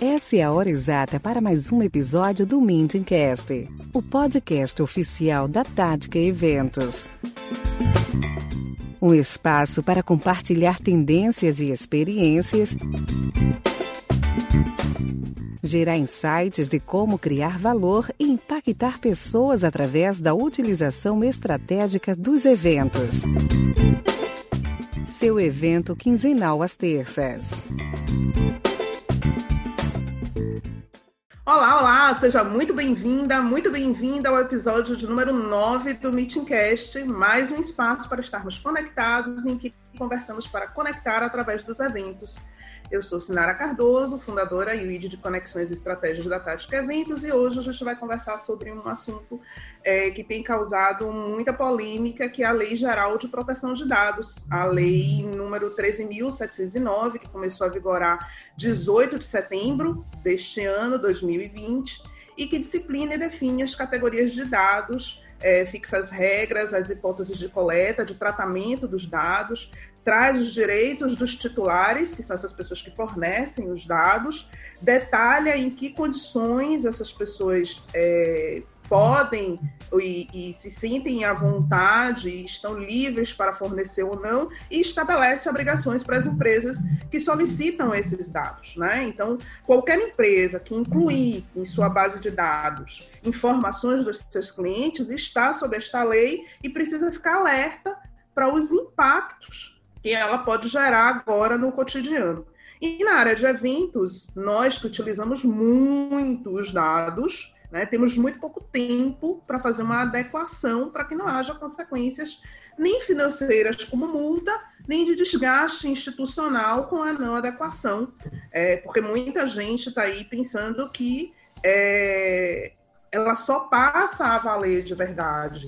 Essa é a hora exata para mais um episódio do Mintingcast, o podcast oficial da Tática Eventos. Um espaço para compartilhar tendências e experiências, gerar insights de como criar valor e impactar pessoas através da utilização estratégica dos eventos. Seu evento quinzenal às terças. Olá, olá, seja muito bem-vinda, muito bem-vinda ao episódio de número 9 do Meetingcast, mais um espaço para estarmos conectados em que conversamos para conectar através dos eventos. Eu sou Sinara Cardoso, fundadora e lead de Conexões e Estratégias da Tática Eventos, e hoje a gente vai conversar sobre um assunto é, que tem causado muita polêmica, que é a Lei Geral de Proteção de Dados, a lei número 13.709, que começou a vigorar 18 de setembro deste ano, 2020, e que disciplina e define as categorias de dados, é, fixa as regras, as hipóteses de coleta, de tratamento dos dados, traz os direitos dos titulares, que são essas pessoas que fornecem os dados, detalha em que condições essas pessoas é, podem e, e, se sentem à vontade e estão livres para fornecer ou não, e estabelece obrigações para as empresas que solicitam esses dados. Né? Então, qualquer empresa que incluir em sua base de dados informações dos seus clientes está sob esta lei e precisa ficar alerta para os impactos que ela pode gerar agora no cotidiano. E na área de eventos, nós que utilizamos muito os dados, né, temos muito pouco tempo para fazer uma adequação para que não haja consequências nem financeiras como multa, nem de desgaste institucional com a não adequação, é, porque muita gente está aí pensando que é, ela só passa a valer de verdade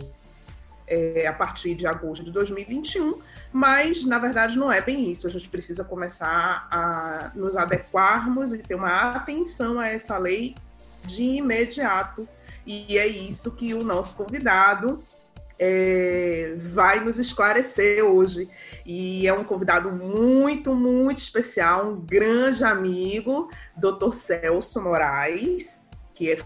é, a partir de agosto de 2021, mas na verdade não é bem isso. A gente precisa começar a nos adequarmos e ter uma atenção a essa lei de imediato. E é isso que o nosso convidado é, vai nos esclarecer hoje. E é um convidado muito, muito especial, um grande amigo, Dr. Celso Moraes, que é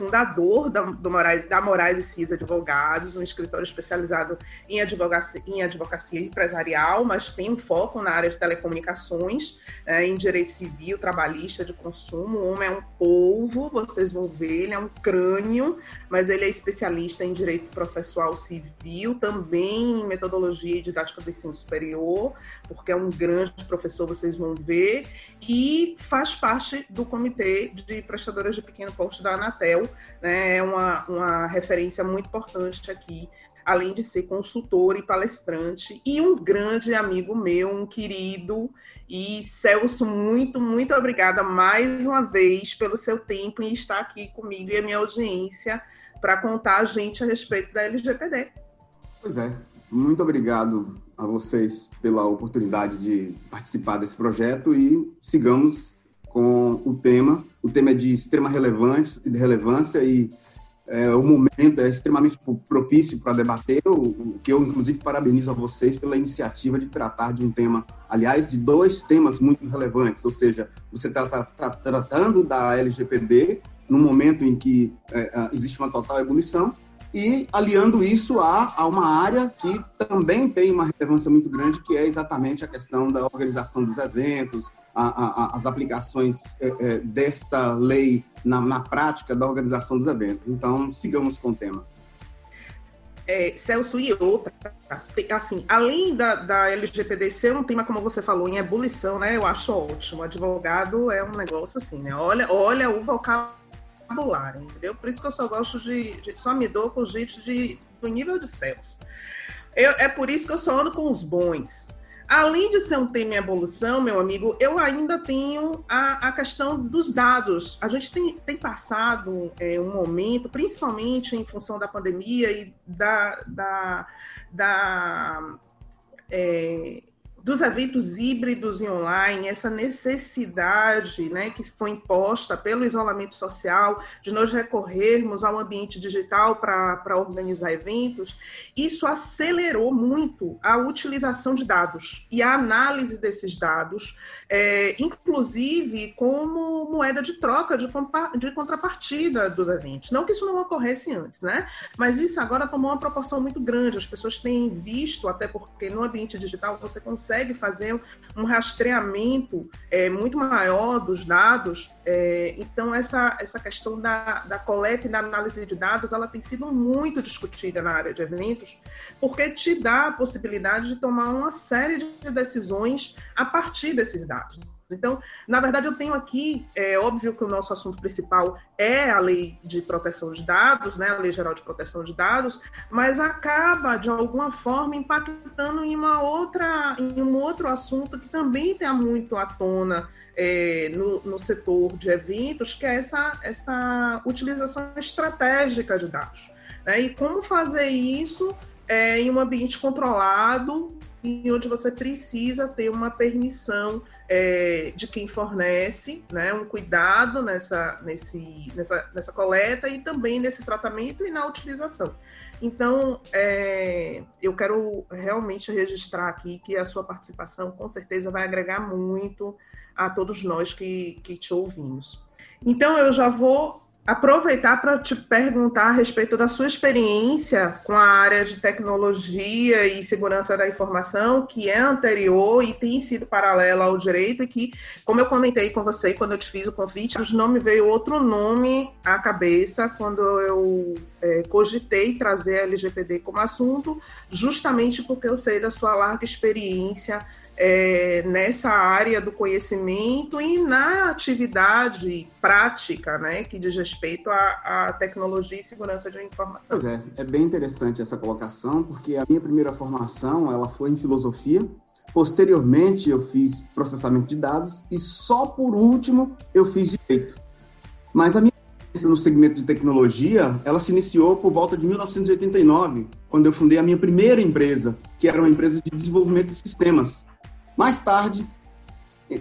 fundador da, do Moraes, da Moraes e Cis Advogados, um escritório especializado em advocacia, em advocacia empresarial, mas tem um foco na área de telecomunicações, é, em direito civil, trabalhista, de consumo. O homem é um polvo, vocês vão ver, ele é um crânio, mas ele é especialista em direito processual civil, também em metodologia e didática do ensino superior, porque é um grande professor, vocês vão ver, e faz parte do comitê de prestadoras de pequeno porte da Anatel, né, é uma, uma referência muito importante aqui, além de ser consultor e palestrante, e um grande amigo meu, um querido. E Celso, muito, muito obrigada mais uma vez pelo seu tempo em estar aqui comigo e a minha audiência para contar a gente a respeito da LGPD. Pois é, muito obrigado a vocês pela oportunidade de participar desse projeto e sigamos com o tema. O tema é de extrema relevância, de relevância e é, o momento é extremamente propício para debater, o, que eu, inclusive, parabenizo a vocês pela iniciativa de tratar de um tema, aliás, de dois temas muito relevantes, ou seja, você está tá, tá tratando da LGPD num momento em que é, é, existe uma total ebulição e aliando isso a, a uma área que também tem uma relevância muito grande, que é exatamente a questão da organização dos eventos, a, a, as aplicações é, é, desta lei na, na prática da organização dos eventos. Então, sigamos com o tema. É, Celso e outra, assim, além da, da LGPD ser um tema, como você falou, em ebulição, né? Eu acho ótimo. Advogado é um negócio assim, né? Olha, olha o vocabulário, entendeu? Por isso que eu só gosto de, de só me dou com gente de, do nível de Celso. Eu, é por isso que eu só ando com os bons. Além de ser um tema em evolução, meu amigo, eu ainda tenho a, a questão dos dados. A gente tem, tem passado é, um momento, principalmente em função da pandemia e da, da, da é, dos eventos híbridos e online, essa necessidade né, que foi imposta pelo isolamento social, de nós recorrermos ao ambiente digital para organizar eventos, isso acelerou muito a utilização de dados e a análise desses dados, é, inclusive como moeda de troca, de, de contrapartida dos eventos. Não que isso não ocorresse antes, né? Mas isso agora tomou uma proporção muito grande. As pessoas têm visto, até porque no ambiente digital você consegue consegue fazer um rastreamento é, muito maior dos dados. É, então, essa, essa questão da, da coleta e da análise de dados, ela tem sido muito discutida na área de eventos, porque te dá a possibilidade de tomar uma série de decisões a partir desses dados. Então, na verdade, eu tenho aqui, é óbvio que o nosso assunto principal é a lei de proteção de dados, né, a lei geral de proteção de dados, mas acaba de alguma forma impactando em uma outra, em um outro assunto que também tem muito à tona é, no, no setor de eventos, que é essa, essa utilização estratégica de dados. Né? E como fazer isso é, em um ambiente controlado, em onde você precisa ter uma permissão é, de quem fornece, né, um cuidado nessa, nesse, nessa, nessa coleta e também nesse tratamento e na utilização. Então, é, eu quero realmente registrar aqui que a sua participação com certeza vai agregar muito a todos nós que, que te ouvimos. Então, eu já vou aproveitar para te perguntar a respeito da sua experiência com a área de tecnologia e segurança da informação, que é anterior e tem sido paralela ao direito, e que, como eu comentei com você quando eu te fiz o convite, não me veio outro nome à cabeça quando eu é, cogitei trazer a LGPD como assunto, justamente porque eu sei da sua larga experiência é, nessa área do conhecimento e na atividade prática, né, que diz respeito à, à tecnologia e segurança de informação. Pois é, é bem interessante essa colocação, porque a minha primeira formação ela foi em filosofia, posteriormente eu fiz processamento de dados e só por último eu fiz direito. Mas a minha no segmento de tecnologia, ela se iniciou por volta de 1989, quando eu fundei a minha primeira empresa, que era uma empresa de desenvolvimento de sistemas. Mais tarde,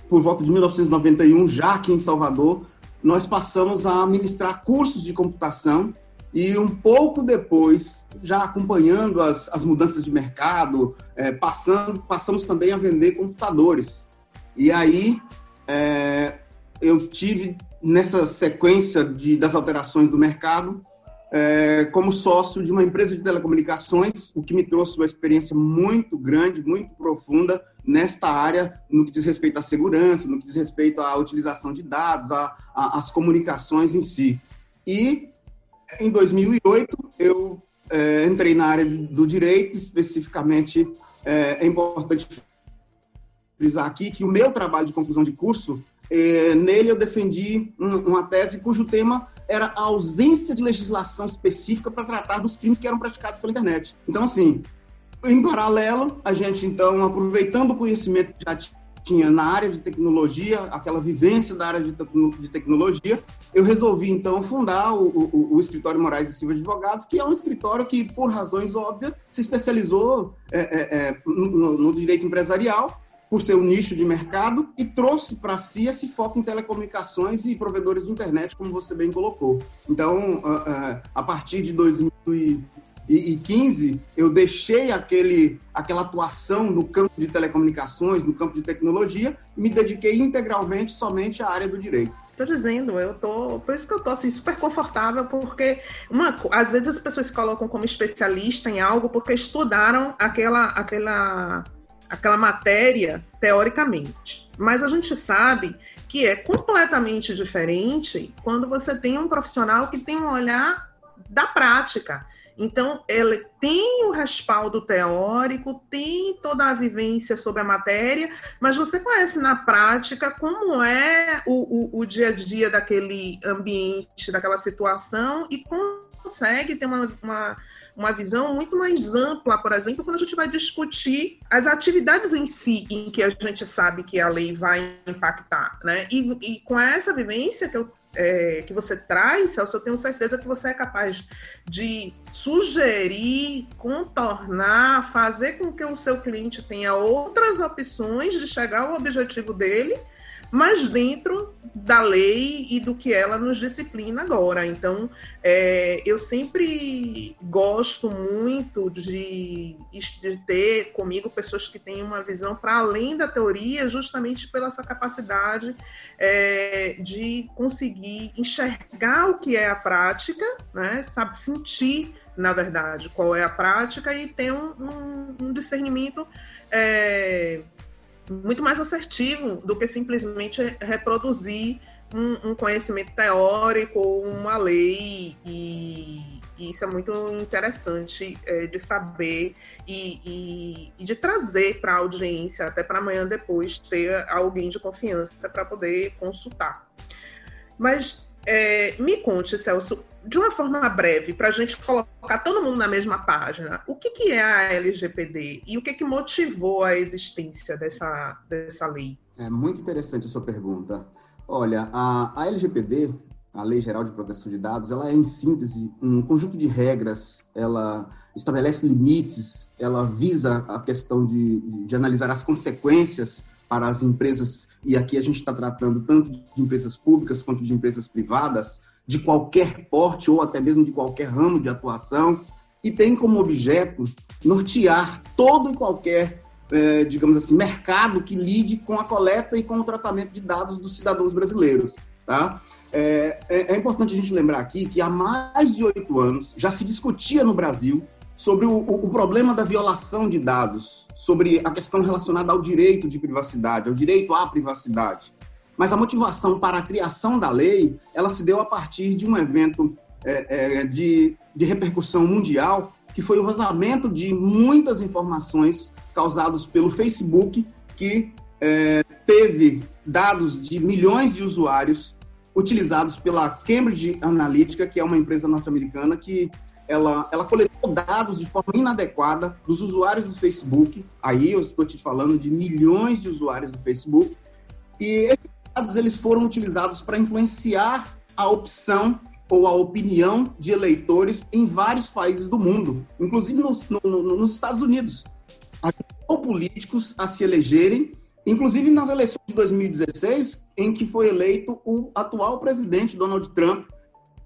por volta de 1991, já aqui em Salvador, nós passamos a ministrar cursos de computação e um pouco depois, já acompanhando as, as mudanças de mercado, é, passando, passamos também a vender computadores. E aí é, eu tive nessa sequência de, das alterações do mercado é, como sócio de uma empresa de telecomunicações, o que me trouxe uma experiência muito grande, muito profunda nesta área, no que diz respeito à segurança, no que diz respeito à utilização de dados, às comunicações em si. E em 2008 eu é, entrei na área do direito, especificamente é, é importante frisar aqui que o meu trabalho de conclusão de curso, é, nele eu defendi um, uma tese cujo tema era a ausência de legislação específica para tratar dos crimes que eram praticados pela internet. Então, assim, em paralelo, a gente, então, aproveitando o conhecimento que já tinha na área de tecnologia, aquela vivência da área de, de tecnologia, eu resolvi, então, fundar o, o, o, Escritório Moraes e Silva Advogados, que é um escritório que, por razões óbvias, se especializou é, é, é, no, no direito empresarial por seu nicho de mercado e trouxe para si esse foco em telecomunicações e provedores de internet, como você bem colocou. Então, a partir de 2015, eu deixei aquele, aquela atuação no campo de telecomunicações, no campo de tecnologia, e me dediquei integralmente somente à área do direito. Tô dizendo, eu tô. Por isso que eu tô assim, super confortável, porque uma, às vezes as pessoas se colocam como especialista em algo porque estudaram aquela, aquela, aquela matéria teoricamente. Mas a gente sabe que é completamente diferente quando você tem um profissional que tem um olhar da prática. Então, ele tem o respaldo teórico, tem toda a vivência sobre a matéria, mas você conhece na prática como é o, o, o dia a dia daquele ambiente, daquela situação, e consegue ter uma, uma, uma visão muito mais ampla, por exemplo, quando a gente vai discutir as atividades em si, em que a gente sabe que a lei vai impactar. Né? E, e com essa vivência que eu é, que você traz, Celso, eu tenho certeza que você é capaz de sugerir, contornar, fazer com que o seu cliente tenha outras opções de chegar ao objetivo dele mas dentro da lei e do que ela nos disciplina agora. Então, é, eu sempre gosto muito de, de, ter comigo pessoas que têm uma visão para além da teoria, justamente pela essa capacidade é, de conseguir enxergar o que é a prática, né? sabe, sentir, na verdade, qual é a prática e ter um, um, um discernimento. É, muito mais assertivo do que simplesmente reproduzir um, um conhecimento teórico ou uma lei e, e, isso é muito interessante é, de saber e, e, e de trazer para a audiência, até para amanhã depois ter alguém de confiança para poder consultar. Mas é, me conte, Celso, de uma forma breve, para a gente colocar todo mundo na mesma página, o que, que é a LGPD e o que, que motivou a existência dessa, dessa lei? É muito interessante a sua pergunta. Olha, a, a LGPD, a Lei Geral de Proteção de Dados, ela é, em síntese, um conjunto de regras, ela estabelece limites, ela visa a questão de, de analisar as consequências para as empresas, e aqui a gente está tratando tanto de empresas públicas quanto de empresas privadas, de qualquer porte ou até mesmo de qualquer ramo de atuação, e tem como objeto nortear todo e qualquer, é, digamos assim, mercado que lide com a coleta e com o tratamento de dados dos cidadãos brasileiros. Tá? É, é, é importante a gente lembrar aqui que há mais de oito anos já se discutia no Brasil sobre o, o, problema da violação de dados, sobre a questão relacionada ao direito de privacidade, ao direito à privacidade. Mas a motivação para a criação da lei, ela se deu a partir de um evento é, é, de, de repercussão mundial, que foi o vazamento de muitas informações causados pelo Facebook, que é, teve dados de milhões de usuários utilizados pela Cambridge Analytica, que é uma empresa norte-americana que ela, ela coletou dados de forma inadequada dos usuários do Facebook. Aí eu estou te falando de milhões de usuários do Facebook. E esses dados eles foram utilizados para influenciar a opção ou a opinião de eleitores em vários países do mundo, inclusive nos, no, nos Estados Unidos. Ajudou políticos a se elegerem, inclusive nas eleições de 2016, em que foi eleito o atual presidente Donald Trump,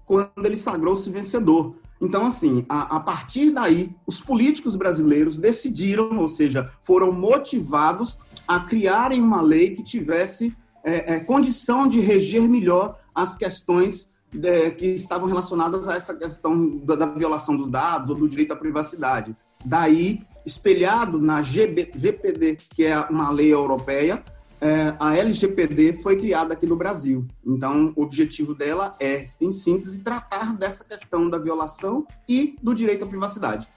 quando ele sagrou-se vencedor. Então, assim, a, a, partir daí, os políticos brasileiros decidiram, ou seja, foram motivados a criarem uma lei que tivesse é, é, condição de reger melhor as questões é, que estavam relacionadas a essa questão da, da, violação dos dados ou do direito à privacidade. Daí, espelhado na GB, GPD, que é uma lei europeia, é, a LGPD foi criada aqui no Brasil. Então, o objetivo dela é, em síntese, tratar dessa questão da violação e do direito à privacidade.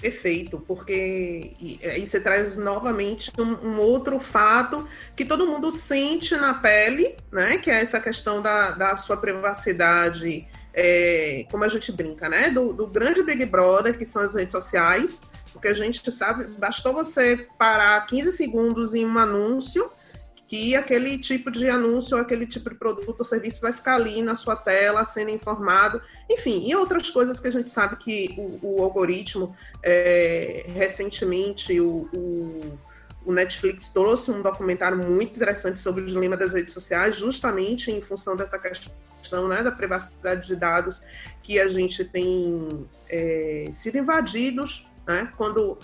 Perfeito, porque aí você traz novamente um, um, outro fato que todo mundo sente na pele, né? Que é essa questão da, da sua privacidade, é, como a gente brinca, né? Do, do grande Big Brother, que são as redes sociais, porque a gente sabe, bastou você parar 15 segundos em um anúncio que aquele tipo de anúncio, aquele tipo de produto ou serviço vai ficar ali na sua tela, sendo informado, enfim, e outras coisas que a gente sabe que o, o algoritmo, é, recentemente, o, o, o, Netflix trouxe um documentário muito interessante sobre o dilema das redes sociais, justamente em função dessa questão né, da privacidade de dados, que a gente tem é, sido invadidos né? Quando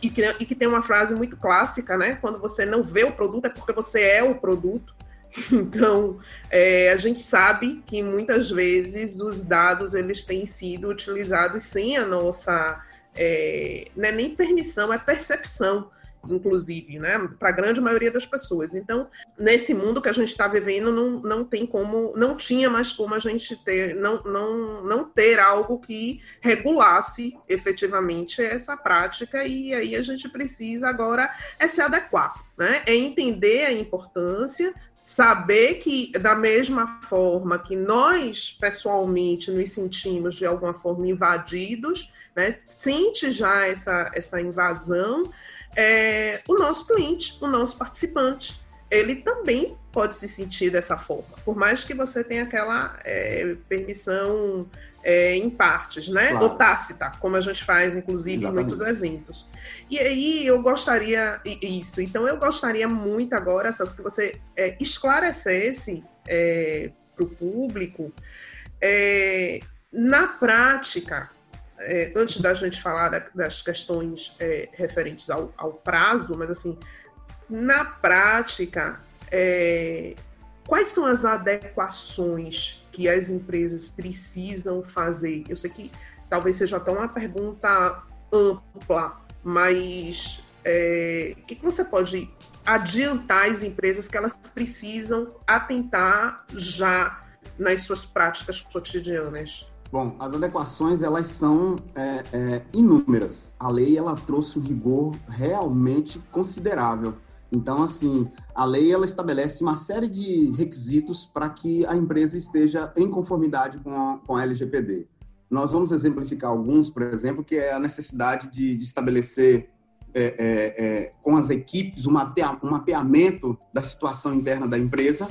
e que, e que tem uma frase muito clássica, né? Quando você não vê o produto é porque você é o produto. Então, é, a gente sabe que muitas vezes os dados eles têm sido utilizados sem a nossa é, não é nem permissão, é percepção inclusive, né, para a grande maioria das pessoas. Então, nesse mundo que a gente está vivendo, não, não tem como, não tinha mais como a gente ter, não, não, não ter algo que regulasse efetivamente essa prática, e aí a gente precisa agora é se adequar, né, é entender a importância, saber que, da mesma forma que nós, pessoalmente, nos sentimos de alguma forma invadidos, né, sente já essa, essa invasão, é, o nosso cliente, o nosso participante, ele também pode se sentir dessa forma, por mais que você tenha aquela é, permissão é, em partes, né? Claro. Ou tácita, como a gente faz, inclusive, Exatamente. em muitos eventos. E aí eu gostaria isso. Então eu gostaria muito agora, Celso, que você é, esclarecesse é, para o público é, na prática é, antes da gente falar da, das questões é, referentes ao, ao, prazo, mas assim, na prática, é, quais são as adequações que as empresas precisam fazer? Eu sei que talvez seja até uma pergunta ampla, mas é, o que, que você pode adiantar às empresas que elas precisam atentar já nas suas práticas cotidianas? Bom, as adequações elas são é, é, inúmeras. A lei ela trouxe um rigor realmente considerável. Então, assim, a lei ela estabelece uma série de requisitos para que a empresa esteja em conformidade com a, com a LGPD. Nós vamos exemplificar alguns, por exemplo, que é a necessidade de, de estabelecer é, é, é com as equipes um, mapea, um mapeamento da situação interna da empresa,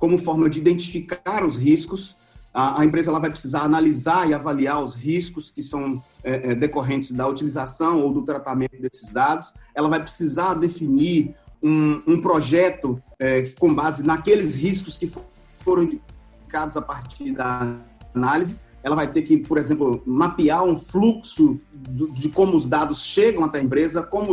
como forma de identificar os riscos a, a, empresa ela vai precisar analisar e avaliar os riscos que são é, é, decorrentes da utilização ou do tratamento desses dados. Ela vai precisar definir um, um projeto é, com base naqueles riscos que foram identificados a partir da análise. Ela vai ter que, por exemplo, mapear um fluxo de como os dados chegam até a empresa, como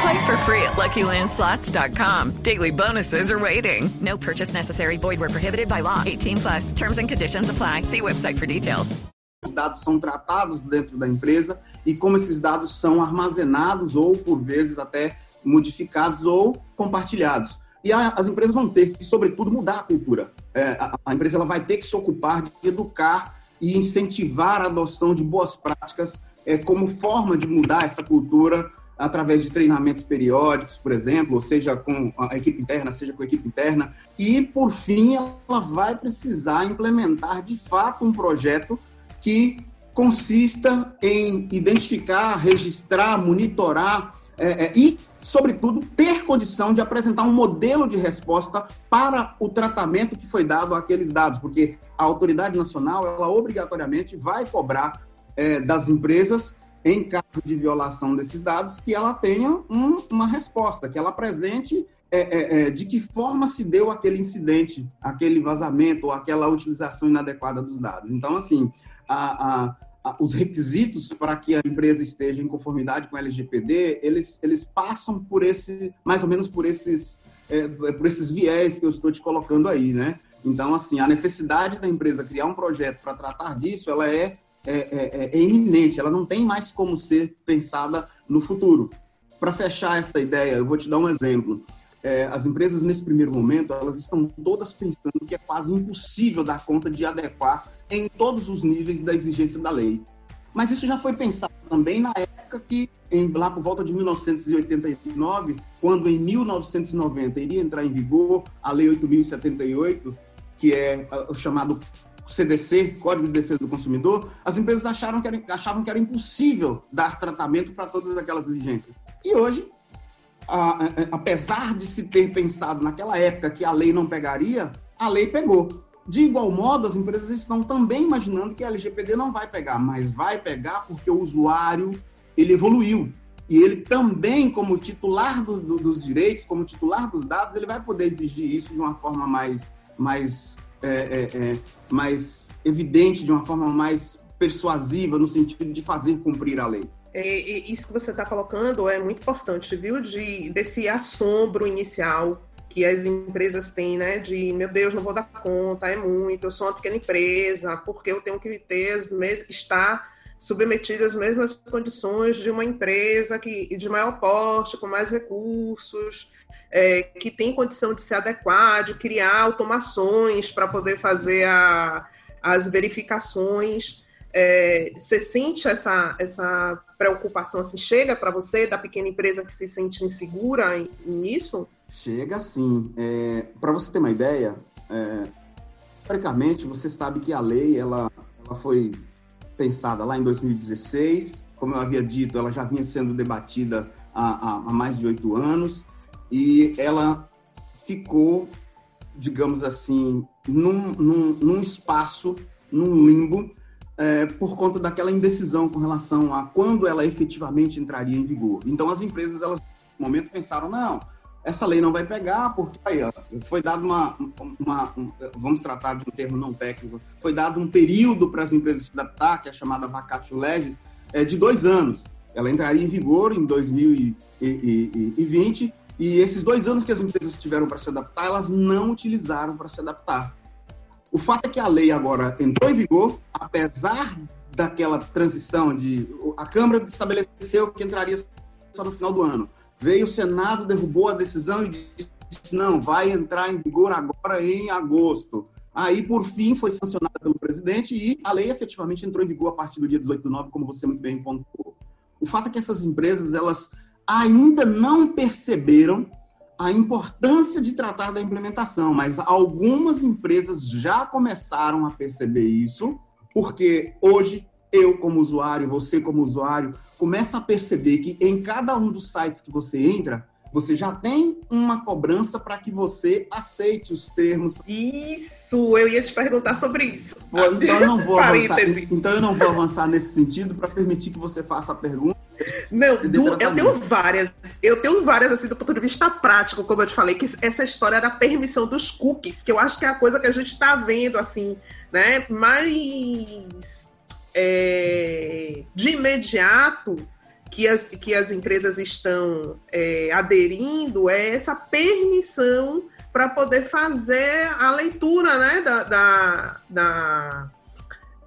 Play for free at LuckyLandSlots.com. Daily bonuses are waiting. No purchase necessary. Void were prohibited by law. 18 plus. Terms and conditions apply. See website for details. Os dados são tratados dentro da empresa e como esses dados são armazenados ou, por vezes, até modificados ou compartilhados. E a, as empresas vão ter que, sobretudo, mudar a cultura. É, a, a empresa ela vai ter que se ocupar de educar e incentivar a adoção de boas práticas é, como forma de mudar essa cultura através de treinamentos periódicos, por exemplo, ou seja com a equipe interna, seja com a equipe interna. E, por fim, ela vai precisar implementar, de fato, um projeto que consista em identificar, registrar, monitorar é, é, e, sobretudo, ter condição de apresentar um modelo de resposta para o tratamento que foi dado àqueles dados, porque a autoridade nacional, ela obrigatoriamente vai cobrar é, das empresas em caso de violação desses dados, que ela tenha um, uma resposta, que ela apresente é, é, é, de que forma se deu aquele incidente, aquele vazamento ou aquela utilização inadequada dos dados. Então, assim, a, a, a, os requisitos para que a empresa esteja em conformidade com a LGPD, eles, eles passam por esse, mais ou menos por esses, é, por esses viés que eu estou te colocando aí, né? Então, assim, a necessidade da empresa criar um projeto para tratar disso, ela é, é, é, é, iminente, ela não tem mais como ser pensada no futuro. Para fechar essa ideia, eu vou te dar um exemplo. É, as empresas, nesse primeiro momento, elas estão todas pensando que é quase impossível dar conta de adequar em todos os níveis da exigência da lei. Mas isso já foi pensado também na época que, em, lá por volta de 1989, quando em 1990 iria entrar em vigor a Lei 8.078, que é o chamado CDC, Código de Defesa do Consumidor, as empresas acharam que era, achavam que era impossível dar tratamento para todas aquelas exigências. E hoje, a, a, apesar de se ter pensado naquela época que a lei não pegaria, a lei pegou. De igual modo, as empresas estão também imaginando que a LGPD não vai pegar, mas vai pegar porque o usuário ele evoluiu. E ele também, como titular do, do, dos direitos, como titular dos dados, ele vai poder exigir isso de uma forma mais mais, é, é, é, mais evidente, de uma forma mais persuasiva, no sentido de fazer cumprir a lei. Isso que você está colocando é muito importante, viu? De, desse assombro inicial que as empresas têm, né? De, meu Deus, não vou dar conta, é muito, eu sou uma pequena empresa, porque eu tenho que ter estar submetida às mesmas condições de uma empresa que, de maior porte, com mais recursos, é, que tem condição de se adequar, de criar automações para poder fazer a, as verificações. É, você sente essa, essa preocupação, assim, chega para você, da pequena empresa que se sente insegura nisso? Chega sim. É, para você ter uma ideia, é, historicamente, você sabe que a lei ela, ela foi pensada lá em 2016, como eu havia dito, ela já vinha sendo debatida há, há mais de oito anos e ela ficou, digamos assim, num, num, num espaço, num limbo, é, por conta daquela indecisão com relação a quando ela efetivamente entraria em vigor. Então, as empresas, elas, no momento, pensaram, não, essa lei não vai pegar, porque aí, foi dado uma, uma um, vamos tratar de um termo não técnico, foi dado um período para as empresas se adaptar, que é chamada vacatio legis, é, de dois anos. Ela entraria em vigor em 2020 e esses dois anos que as empresas tiveram para se adaptar, elas não utilizaram para se adaptar. O fato é que a lei agora entrou em vigor, apesar daquela transição de. A Câmara estabeleceu que entraria só no final do ano. Veio o Senado, derrubou a decisão e disse: não, vai entrar em vigor agora em agosto. Aí, por fim, foi sancionada pelo presidente e a lei efetivamente entrou em vigor a partir do dia 18 de novembro, como você muito bem pontuou. O fato é que essas empresas, elas ainda não perceberam a importância de tratar da implementação, mas algumas empresas já começaram a perceber isso, porque hoje eu como usuário, você como usuário, começa a perceber que em cada um dos sites que você entra, você já tem uma cobrança para que você aceite os termos. Isso, eu ia te perguntar sobre isso. então eu não vou avançar. Então eu não vou avançar nesse sentido para permitir que você faça a pergunta. Não, do, eu tenho várias. Eu tenho várias assim do ponto de vista prático, como eu te falei, que essa história da permissão dos cookies, que eu acho que é a coisa que a gente está vendo assim, né? Mas é, de imediato que as, que as empresas estão é, aderindo é essa permissão para poder fazer a leitura né, da. da, da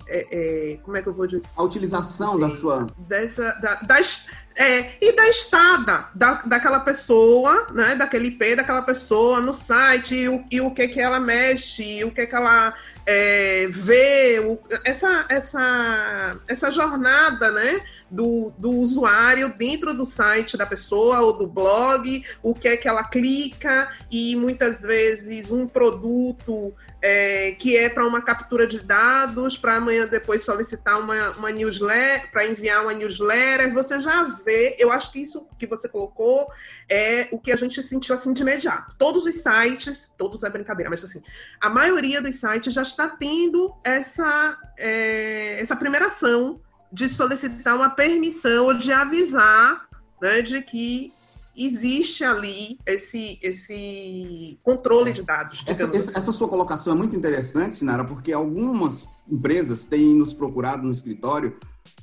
é, é, como é que eu vou dizer? A utilização da sua. Dessa, da, das, é, e da estada da, daquela pessoa, né, daquele IP daquela pessoa no site, e o, e o que, que ela mexe, o que, que ela é, vê, o, essa, essa, essa jornada, né? do, do usuário dentro do site da pessoa ou do blog, o que é que ela clica, e muitas vezes um produto é, que é para uma captura de dados, para amanhã depois solicitar uma, uma newsletter, para enviar uma newsletter, você já vê, eu acho que isso que você colocou é o que a gente sentiu assim de imediato. Todos os sites, todos é brincadeira, mas assim, a maioria dos sites já está tendo essa, é, essa primeira ação de solicitar uma permissão ou de avisar né, de que existe ali esse, esse controle de dados. Essa, assim. essa, sua colocação é muito interessante, Sinara, porque algumas empresas têm nos procurado no escritório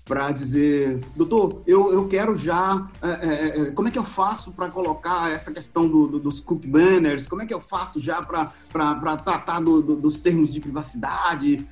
para dizer, doutor, eu, eu quero já, é, é, é como é que eu faço para colocar essa questão do, do, dos cookie banners, como é que eu faço já para tratar do, dos termos de privacidade,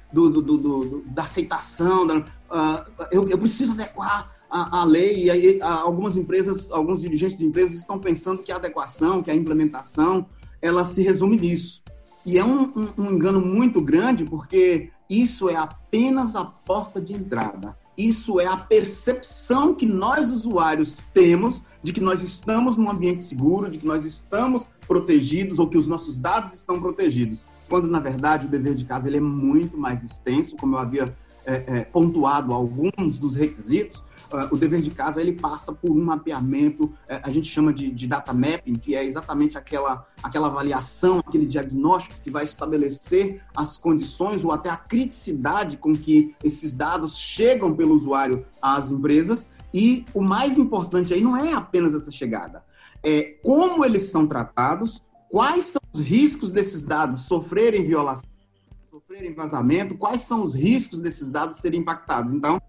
da aceitação, da, uh, eu, eu preciso adequar a, a, lei e aí algumas empresas, alguns dirigentes de empresas estão pensando que a adequação, que a implementação, ela se resume nisso. E é um, um, um engano muito grande porque isso é apenas a porta de entrada. Isso é a percepção que nós, usuários, temos de que nós estamos num ambiente seguro, de que nós estamos protegidos ou que os nossos dados estão protegidos. Quando, na verdade, o dever de casa ele é muito mais extenso, como eu havia é, é, pontuado alguns dos requisitos, uh, o dever de casa ele passa por um mapeamento, uh, a gente chama de, de, data mapping, que é exatamente aquela, aquela avaliação, aquele diagnóstico que vai estabelecer as condições ou até a criticidade com que esses dados chegam pelo usuário às empresas. E o mais importante aí não é apenas essa chegada, é como eles são tratados, quais são os riscos desses dados sofrerem violação, sofrerem vazamento, quais são os riscos desses dados serem impactados. Então,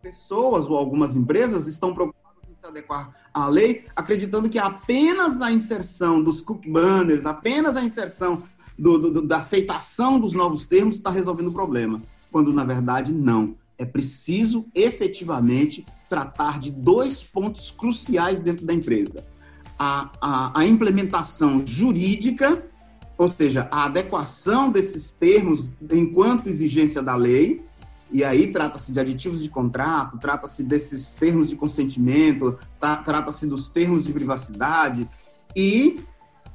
pessoas ou algumas empresas estão preocupadas em se adequar à lei, acreditando que apenas a inserção dos cookie banners, apenas a inserção do, do, da aceitação dos novos termos está resolvendo o problema, quando na verdade não. É preciso efetivamente tratar de dois pontos cruciais dentro da empresa: a, a, a implementação jurídica, ou seja, a adequação desses termos enquanto exigência da lei, e aí trata-se de aditivos de contrato, trata-se desses termos de consentimento, tá, trata-se dos termos de privacidade e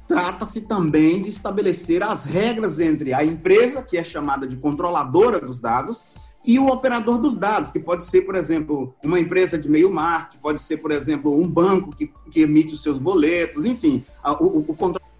trata-se também de estabelecer as regras entre a empresa, que é chamada de controladora dos dados, e o operador dos dados, que pode ser, por exemplo, uma empresa de meio marketing, pode ser, por exemplo, um banco que, que emite os seus boletos, enfim, o, o, o controlador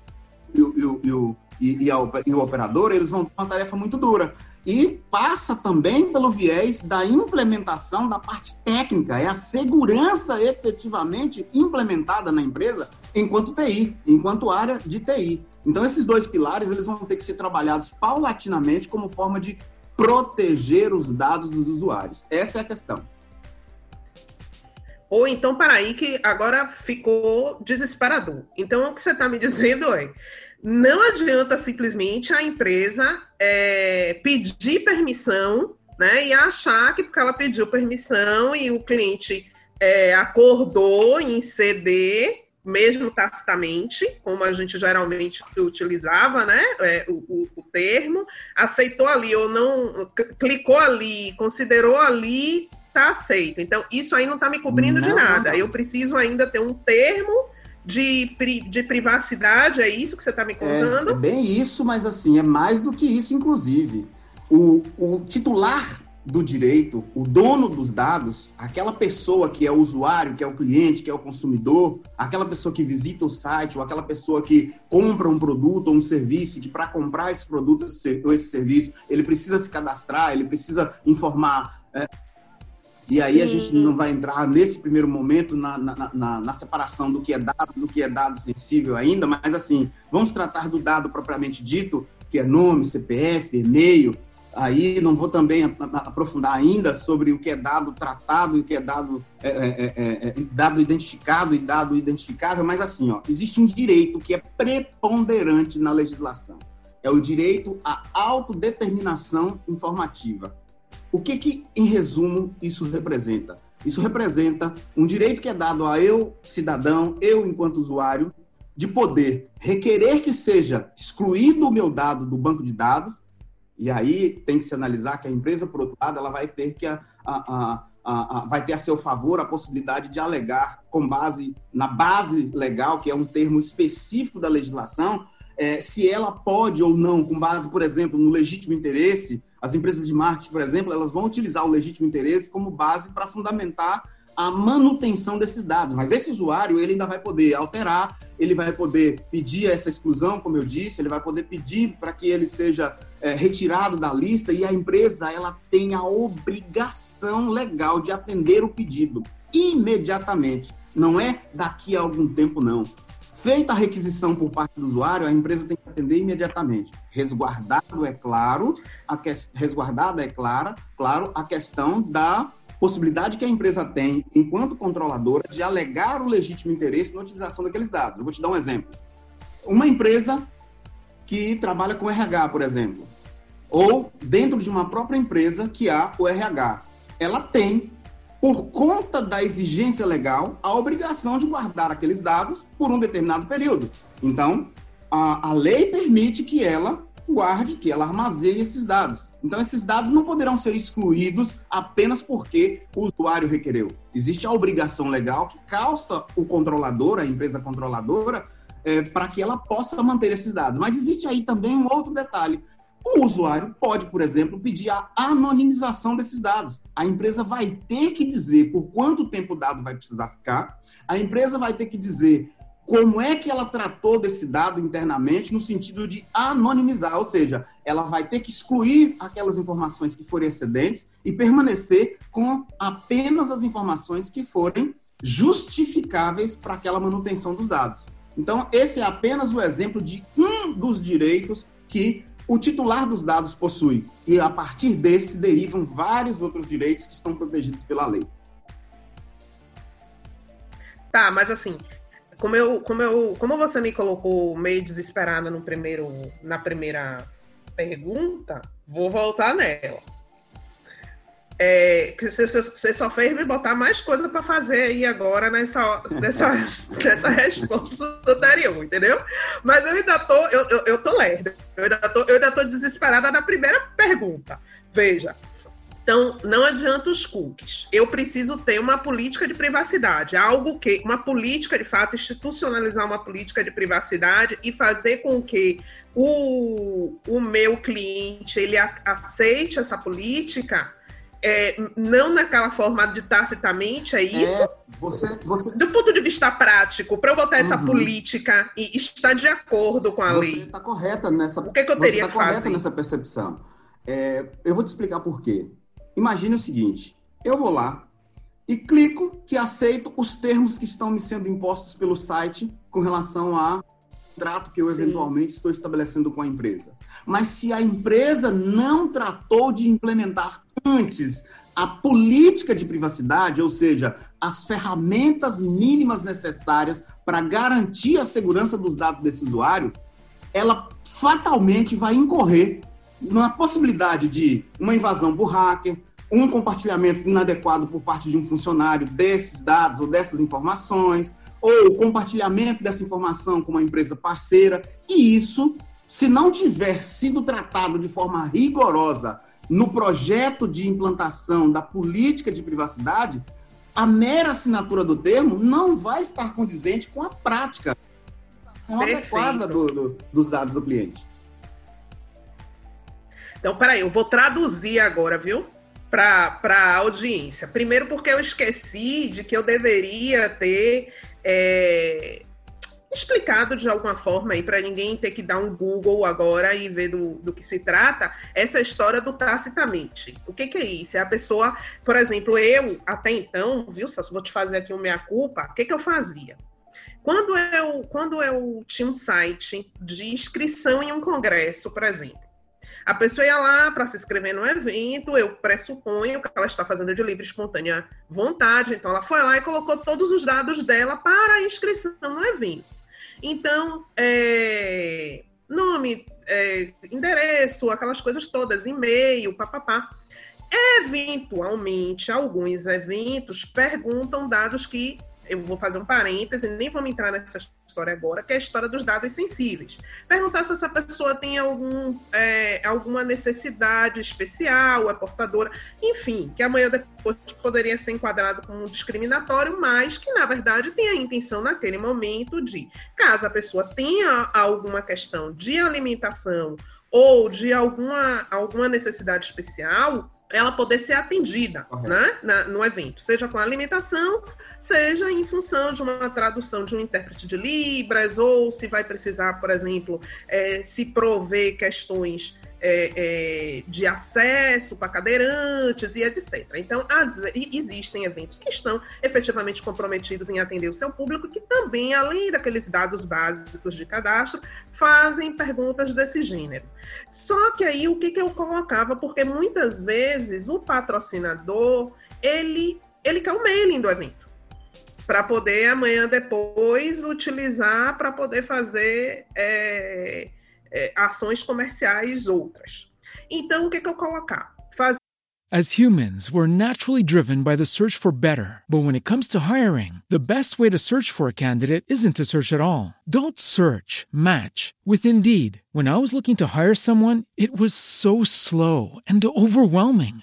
e e, e, a, e o operador, eles vão ter uma tarefa muito dura e passa também pelo viés da implementação da parte técnica, é a segurança efetivamente implementada na empresa enquanto TI, enquanto área de TI. Então esses dois pilares eles vão ter que ser trabalhados paulatinamente como forma de proteger os dados dos usuários. Essa é a questão. Ou então, para aí, que agora ficou desesperador. Então, o que você está me dizendo é não adianta simplesmente a empresa é, pedir permissão né, e achar que porque ela pediu permissão e o cliente é, acordou em ceder, mesmo tacitamente, como a gente geralmente utilizava, né, é, o, o, o, termo, aceitou ali ou não, clicou ali, considerou ali, tá aceito. Então, isso aí não está me cobrindo não, de nada. Eu preciso ainda ter um termo de, de privacidade, é isso que você está me contando? É, é, bem isso, mas assim, é mais do que isso, inclusive. O, o titular do direito, o dono dos dados, aquela pessoa que é o usuário, que é o cliente, que é o consumidor, aquela pessoa que visita o site, ou aquela pessoa que compra um produto ou um serviço, que para comprar esse produto ou esse serviço, ele precisa se cadastrar, ele precisa informar. É, e aí a gente não vai entrar nesse primeiro momento na, na, na, na, separação do que é dado, do que é dado sensível ainda, mas assim, vamos tratar do dado propriamente dito, que é nome, CPF, e-mail. Aí não vou também aprofundar ainda sobre o que é dado tratado e o que é dado, é, é, é, é, dado identificado e dado identificável, mas assim, ó, existe um direito que é preponderante na legislação. É o direito à autodeterminação informativa. O que, que, em resumo, isso representa? Isso representa um direito que é dado a eu, cidadão, eu, enquanto usuário, de poder requerer que seja excluído o meu dado do banco de dados, e aí tem que se analisar que a empresa, por outro lado, ela vai ter que a, a, a, vai ter a seu favor a possibilidade de alegar com base na base legal, que é um termo específico da legislação, é, se ela pode ou não, com base, por exemplo, no legítimo interesse, as empresas de marketing, por exemplo, elas vão utilizar o legítimo interesse como base para fundamentar a manutenção desses dados. Mas esse usuário, ele ainda vai poder alterar, ele vai poder pedir essa exclusão, como eu disse, ele vai poder pedir para que ele seja é, retirado da lista e a empresa, ela tem a obrigação legal de atender o pedido imediatamente. Não é daqui a algum tempo, não. Feita a requisição por parte do usuário, a empresa tem que atender imediatamente. Resguardado é claro, a que... resguardada é clara, claro, a questão da possibilidade que a empresa tem, enquanto controladora, de alegar o legítimo interesse na utilização daqueles dados. Eu vou te dar um exemplo. Uma empresa que trabalha com RH, por exemplo, ou dentro de uma própria empresa que há o RH, ela tem, por conta da exigência legal, a obrigação de guardar aqueles dados por um determinado período. Então, a, a lei permite que ela guarde, que ela armazene esses dados. Então, esses dados não poderão ser excluídos apenas porque o usuário requereu. Existe a obrigação legal que calça o controlador, a empresa controladora, é, para que ela possa manter esses dados. Mas existe aí também um outro detalhe. O usuário pode, por exemplo, pedir a anonimização desses dados. A empresa vai ter que dizer por quanto tempo o dado vai precisar ficar, a empresa vai ter que dizer como é que ela tratou desse dado internamente no sentido de anonimizar, ou seja, ela vai ter que excluir aquelas informações que forem excedentes e permanecer com apenas as informações que forem justificáveis para aquela manutenção dos dados. Então, esse é apenas o exemplo de um dos direitos que o titular dos dados possui. E a partir desse derivam vários outros direitos que estão protegidos pela lei. Tá, mas assim, como eu, como eu, como você me colocou meio desesperada no primeiro, na primeira pergunta, vou voltar nela. É, que você só fez me botar mais coisa para fazer aí agora nessa, nessa, nessa resposta anterior, entendeu? Mas eu ainda tô, eu, eu, eu tô lerda, eu ainda tô, eu ainda tô desesperada na primeira pergunta. Veja, então, não adianta os cookies. Eu preciso ter uma política de privacidade, algo que, uma política de fato, institucionalizar uma política de privacidade e fazer com que o, o meu cliente ele aceite essa política, é, não naquela forma de tacitamente, é isso? É, você, você... Do ponto de vista prático, para eu botar essa uhum. política e estar de acordo com a você lei. Você está correta nessa. O que, que eu teria tá que fazer? correta nessa percepção. É, eu vou te explicar por quê. Imagine o seguinte: eu vou lá e clico que aceito os termos que estão me sendo impostos pelo site com relação a contrato que eu eventualmente Sim. estou estabelecendo com a empresa. Mas se a empresa não tratou de implementar antes a política de privacidade, ou seja, as ferramentas mínimas necessárias para garantir a segurança dos dados desse usuário, ela fatalmente vai incorrer na possibilidade de uma invasão por hacker, um compartilhamento inadequado por parte de um funcionário desses dados ou dessas informações, ou o compartilhamento dessa informação com uma empresa parceira, e isso, se não tiver sido tratado de forma rigorosa no projeto de implantação da política de privacidade, a mera assinatura do termo não vai estar condizente com a prática adequada do, do, dos dados do cliente. Então, peraí, eu vou traduzir agora, viu? Para a audiência. Primeiro, porque eu esqueci de que eu deveria ter é, explicado de alguma forma aí, para ninguém ter que dar um Google agora e ver do, do que se trata, essa história do tacitamente. O que, que é isso? É a pessoa, por exemplo, eu, até então, viu, Celso, vou te fazer aqui o meia-culpa, o que, que eu fazia? Quando eu, quando eu tinha um site de inscrição em um congresso, por exemplo, a pessoa ia lá para se inscrever no evento, eu pressuponho que ela está fazendo de livre espontânea vontade, então ela foi lá e colocou todos os dados dela para a inscrição no evento. Então, é, nome, é, endereço, aquelas coisas todas, e-mail, papapá. Eventualmente, alguns eventos perguntam dados que eu vou fazer um parêntese, nem vamos entrar nessa história agora, que é a história dos dados sensíveis. Perguntar se essa pessoa tem algum, é, alguma necessidade especial, é portadora, enfim, que amanhã depois poderia ser enquadrado como discriminatório, mas que, na verdade, tem a intenção naquele momento de, caso a pessoa tenha alguma questão de alimentação ou de alguma, alguma necessidade especial, ela poder ser atendida né, na, no evento, seja com alimentação, seja em função de uma tradução de um intérprete de Libras, ou se vai precisar, por exemplo, é, se prover questões é, é, de acesso para cadeirantes e etc. Então, as, existem eventos que estão efetivamente comprometidos em atender o seu público, que também, além daqueles dados básicos de cadastro, fazem perguntas desse gênero. Só que aí o que, que eu colocava, porque muitas vezes o patrocinador ele, ele quer o mailing do evento para poder amanhã depois utilizar para poder fazer é, é, ações comerciais outras. Então, o que, que eu colocar? Faz... As humans, we're naturally driven by the search for better. But when it comes to hiring, the best way to search for a candidate isn't to search at all. Don't search, match with Indeed. When I was looking to hire someone, it was so slow and overwhelming.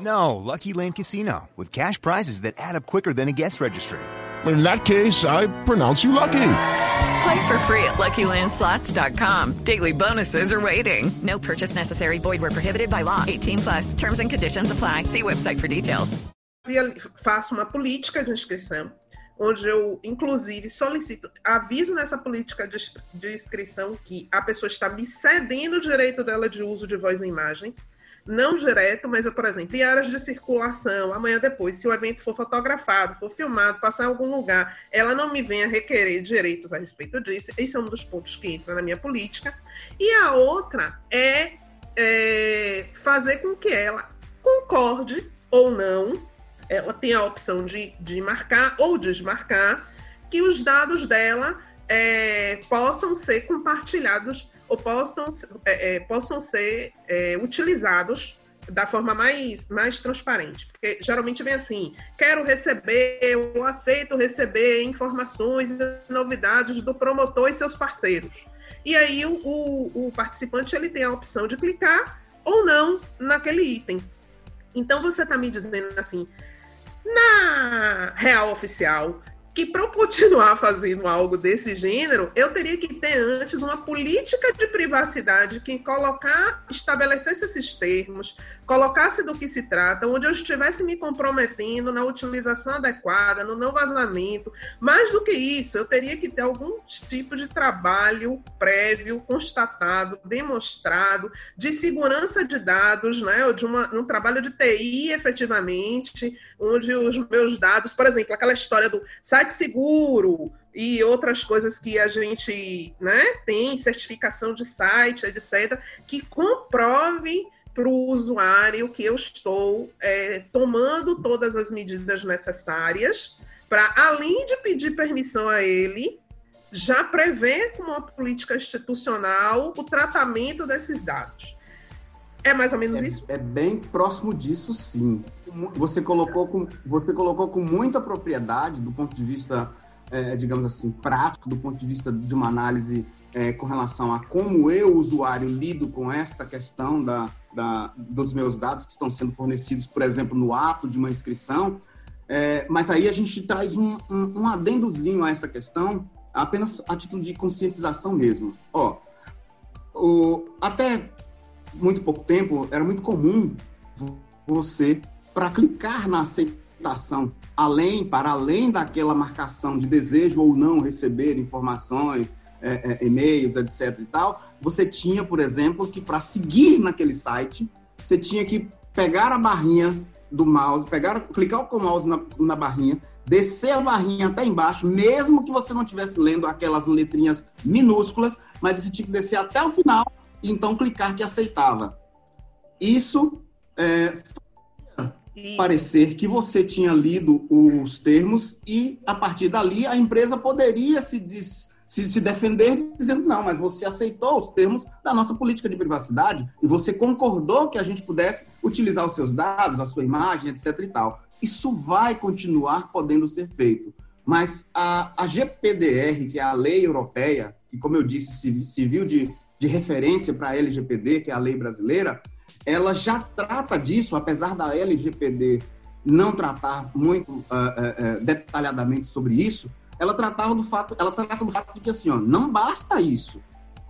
No, Lucky Land Casino, with cash prizes that add up quicker than a guest registry. In that case, I pronounce you lucky. Play for free at LuckyLandSlots.com. Daily bonuses are waiting. No purchase necessary. Void where prohibited by law. 18 plus. Terms and conditions apply. See website for details. Faço uma política de inscrição, onde eu, inclusive, solicito, aviso nessa política de, de inscrição que a pessoa está me cedendo o direito dela de uso de voz e imagem, não direto, mas, por exemplo, em áreas de circulação, amanhã depois, se o evento for fotografado, for filmado, passar em algum lugar, ela não me venha requerer direitos a respeito disso. Esse é um dos pontos que entra na minha política. E a outra é, é fazer com que ela concorde ou não, ela tem a opção de, de marcar ou desmarcar, que os dados dela é, possam ser compartilhados ou possam, é, é, possam ser é, utilizados da forma mais, mais transparente. Porque geralmente vem assim: quero receber, eu aceito receber informações e novidades do promotor e seus parceiros. E aí o, o, o participante ele tem a opção de clicar ou não naquele item. Então você está me dizendo assim, na real oficial, que para eu continuar fazendo algo desse gênero, eu teria que ter antes uma política de privacidade que colocar, estabelecesse esses termos, colocasse do que se trata, onde eu estivesse me comprometendo na utilização adequada, no não vazamento. Mais do que isso, eu teria que ter algum tipo de trabalho prévio, constatado, demonstrado, de segurança de dados, né? ou de uma, um trabalho de TI efetivamente, onde os meus dados, por exemplo, aquela história do site seguro, e outras coisas que a gente né, tem, certificação de site, etc., que comprove para o usuário que eu estou é, tomando todas as medidas necessárias para, além de pedir permissão a ele, já prever como uma política institucional o tratamento desses dados. É mais ou menos é, isso? É bem próximo disso, sim. Você colocou com, você colocou com muita propriedade do ponto de vista, é, digamos assim, prático, do ponto de vista de uma análise é, com relação a como eu, usuário, lido com esta questão da, da, dos meus dados que estão sendo fornecidos, por exemplo, no ato de uma inscrição. É, mas aí a gente traz um, um, um, adendozinho a essa questão, apenas a título de conscientização mesmo. Ó, o, até muito pouco tempo, era muito comum você, para clicar na aceitação, além, para além daquela marcação de desejo ou não receber informações, é, é, e-mails, etc e tal, você tinha, por exemplo, que para seguir naquele site, você tinha que pegar a barrinha do mouse, pegar, clicar com o mouse na, na barrinha, descer a barrinha até embaixo, mesmo que você não estivesse lendo aquelas letrinhas minúsculas, mas você tinha que descer até o final e então clicar que aceitava. Isso é, parecer que você tinha lido os termos e, a partir dali, a empresa poderia se, des, se, se, defender dizendo, não, mas você aceitou os termos da nossa política de privacidade e você concordou que a gente pudesse utilizar os seus dados, a sua imagem, etc. e tal. Isso vai continuar podendo ser feito. Mas a, a GPDR, que é a lei europeia, que, como eu disse, serviu de, de referência para a LGPD, que é a lei brasileira, ela já trata disso, apesar da LGPD não tratar muito uh, uh, detalhadamente sobre isso, ela tratava do fato, ela trata do fato de que assim, ó, não basta isso.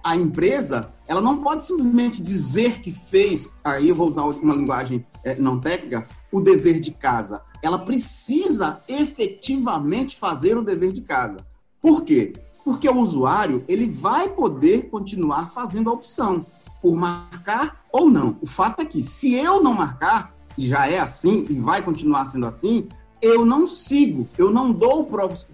A empresa, ela não pode simplesmente dizer que fez, aí eu vou usar uma linguagem é, não técnica, o dever de casa. Ela precisa efetivamente fazer o dever de casa. Por quê? Porque o usuário, ele vai poder continuar fazendo a opção por marcar ou não. O fato é que, se eu não marcar, já é assim e vai continuar sendo assim, eu não sigo, eu não dou o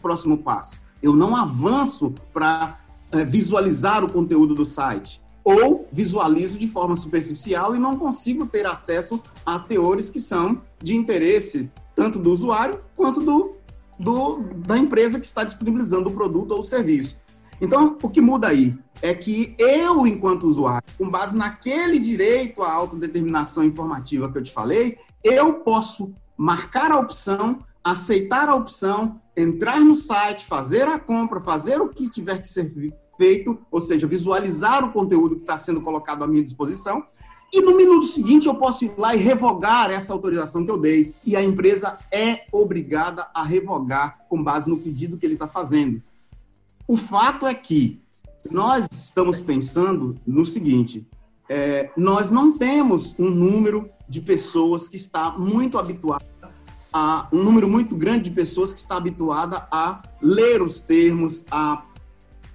próximo passo, eu não avanço para é, visualizar o conteúdo do site. Ou visualizo de forma superficial e não consigo ter acesso a teores que são de interesse tanto do usuário quanto do, do da empresa que está disponibilizando o produto ou o serviço. Então, o que muda aí é que eu, enquanto usuário, com base naquele direito à autodeterminação informativa que eu te falei, eu posso marcar a opção, aceitar a opção, entrar no site, fazer a compra, fazer o que tiver que ser feito, ou seja, visualizar o conteúdo que está sendo colocado à minha disposição, e no minuto seguinte eu posso ir lá e revogar essa autorização que eu dei. E a empresa é obrigada a revogar com base no pedido que ele está fazendo. O fato é que nós estamos pensando no seguinte: é, nós não temos um número de pessoas que está muito habituada a um número muito grande de pessoas que está habituada a ler os termos, a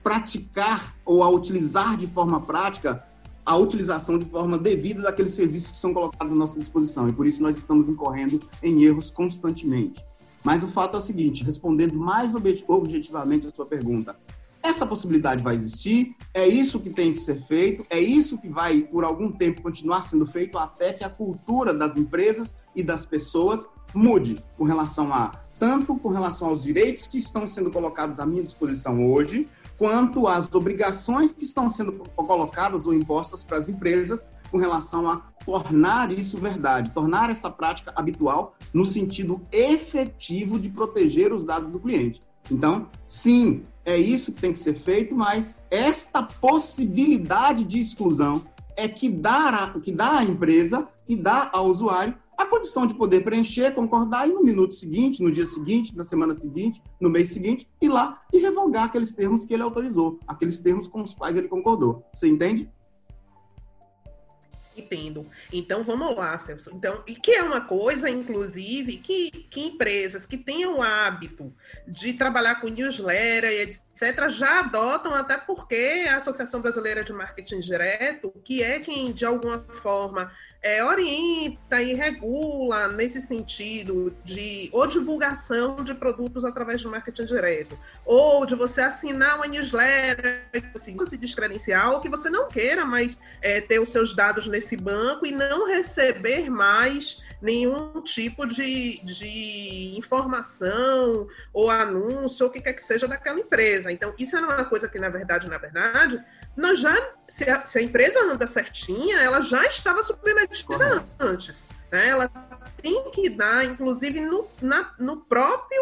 praticar ou a utilizar de forma prática a utilização de forma devida daqueles serviços que são colocados à nossa disposição. E por isso nós estamos incorrendo em erros constantemente. Mas o fato é o seguinte, respondendo mais objetivamente a sua pergunta, essa possibilidade vai existir, é isso que tem que ser feito, é isso que vai, por algum tempo, continuar sendo feito até que a cultura das empresas e das pessoas mude com relação a, tanto com relação aos direitos que estão sendo colocados à minha disposição hoje, quanto às obrigações que estão sendo colocadas ou impostas para as empresas com relação a tornar isso verdade, tornar essa prática habitual no sentido efetivo de proteger os dados do cliente. Então, sim, é isso que tem que ser feito, mas esta possibilidade de exclusão é que dá, a, que dá à empresa e dá ao usuário condição de poder preencher, concordar e no minuto seguinte, no dia seguinte, na semana seguinte, no mês seguinte, ir lá e revogar aqueles termos que ele autorizou, aqueles termos com os quais ele concordou. Você entende? Entendo. Então vamos lá, Celso. Então, e que é uma coisa, inclusive, que, que empresas que tenham o hábito de trabalhar com newsletter e etc., já adotam, até porque a Associação Brasileira de Marketing Direto, que é quem, de alguma forma, é, orienta e regula nesse sentido de ou divulgação de produtos através do marketing direto, ou de você assinar uma newsletter, assim, se descredenciar, ou que você não queira mais é, ter os seus dados nesse banco e não receber mais nenhum tipo de, de informação ou anúncio, ou o que quer que seja daquela empresa. Então, isso é uma coisa que, na verdade, na verdade, nós já, se a, se a, empresa anda certinha, ela já estava submetida antes. Né? Ela tem que dar, inclusive, no, na, no próprio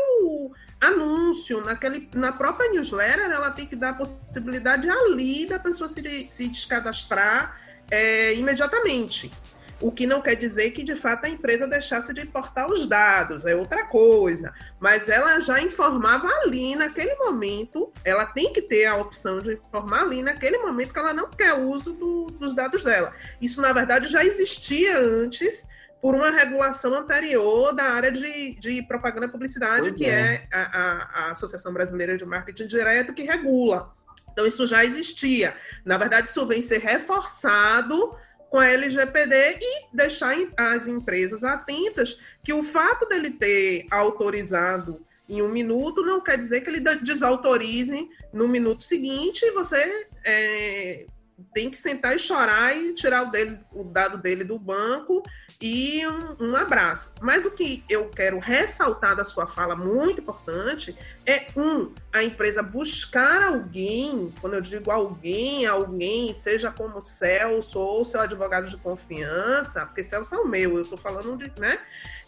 anúncio, naquele, na própria newsletter, ela tem que dar a possibilidade ali da pessoa se, se descadastrar é, imediatamente. O que não quer dizer que, de fato, a empresa deixasse de importar os dados, é outra coisa. Mas ela já informava ali naquele momento, ela tem que ter a opção de informar ali naquele momento que ela não quer uso do, dos dados dela. Isso, na verdade, já existia antes por uma regulação anterior da área de, de propaganda e publicidade, pois que é, é a, a, a Associação Brasileira de Marketing Direto, que regula. Então, isso já existia. Na verdade, isso vem ser reforçado com a LGPD e deixar as empresas atentas que o fato dele ter autorizado em um minuto não quer dizer que ele desautorize no minuto seguinte e você é, tem que sentar e chorar e tirar o, dele, o dado dele do banco e um, um, abraço. Mas o que eu quero ressaltar da sua fala, muito importante, é um, a empresa buscar alguém, quando eu digo alguém, alguém, seja como Celso ou seu advogado de confiança, porque Celso é o meu, eu estou falando de, né?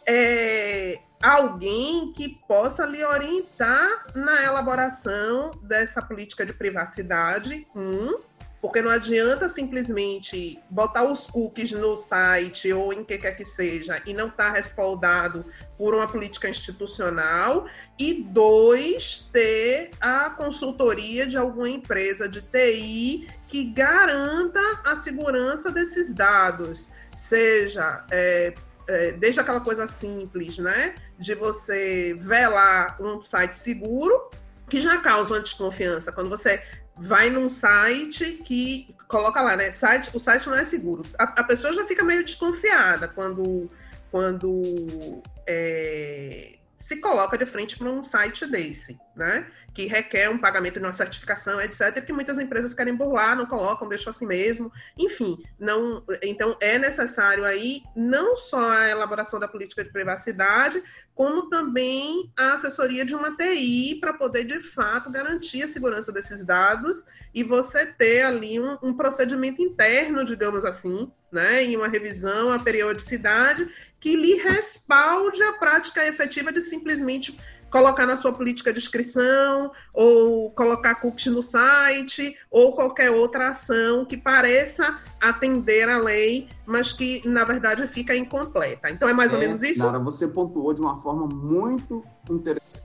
É, alguém que possa lhe orientar na elaboração dessa política de privacidade, um, porque não adianta simplesmente botar os cookies no site ou em que quer que seja e não estar tá respaldado por uma política institucional. E dois, ter a consultoria de alguma empresa de TI que garanta a segurança desses dados, seja é, é, desde aquela coisa simples, né, de você velar um site seguro que já causa desconfiança. Quando você vai num site que coloca lá, né? Site, o site não é seguro. A, a pessoa já fica meio desconfiada quando, quando é, se coloca de frente para um site desse, né? Que requer um pagamento de uma certificação, etc., que muitas empresas querem burlar, não colocam, deixam assim mesmo. Enfim, não. Então é necessário aí não só a elaboração da política de privacidade, como também a assessoria de uma TI para poder, de fato, garantir a segurança desses dados e você ter ali um, um, procedimento interno, digamos assim, né, e uma revisão, a periodicidade, que lhe respalde a prática efetiva de simplesmente colocar na sua política de inscrição, ou colocar cookies no site, ou qualquer outra ação que pareça atender a lei, mas que, na verdade, fica incompleta. Então, é mais ou é, menos isso? Nara, você pontuou de uma forma muito interessante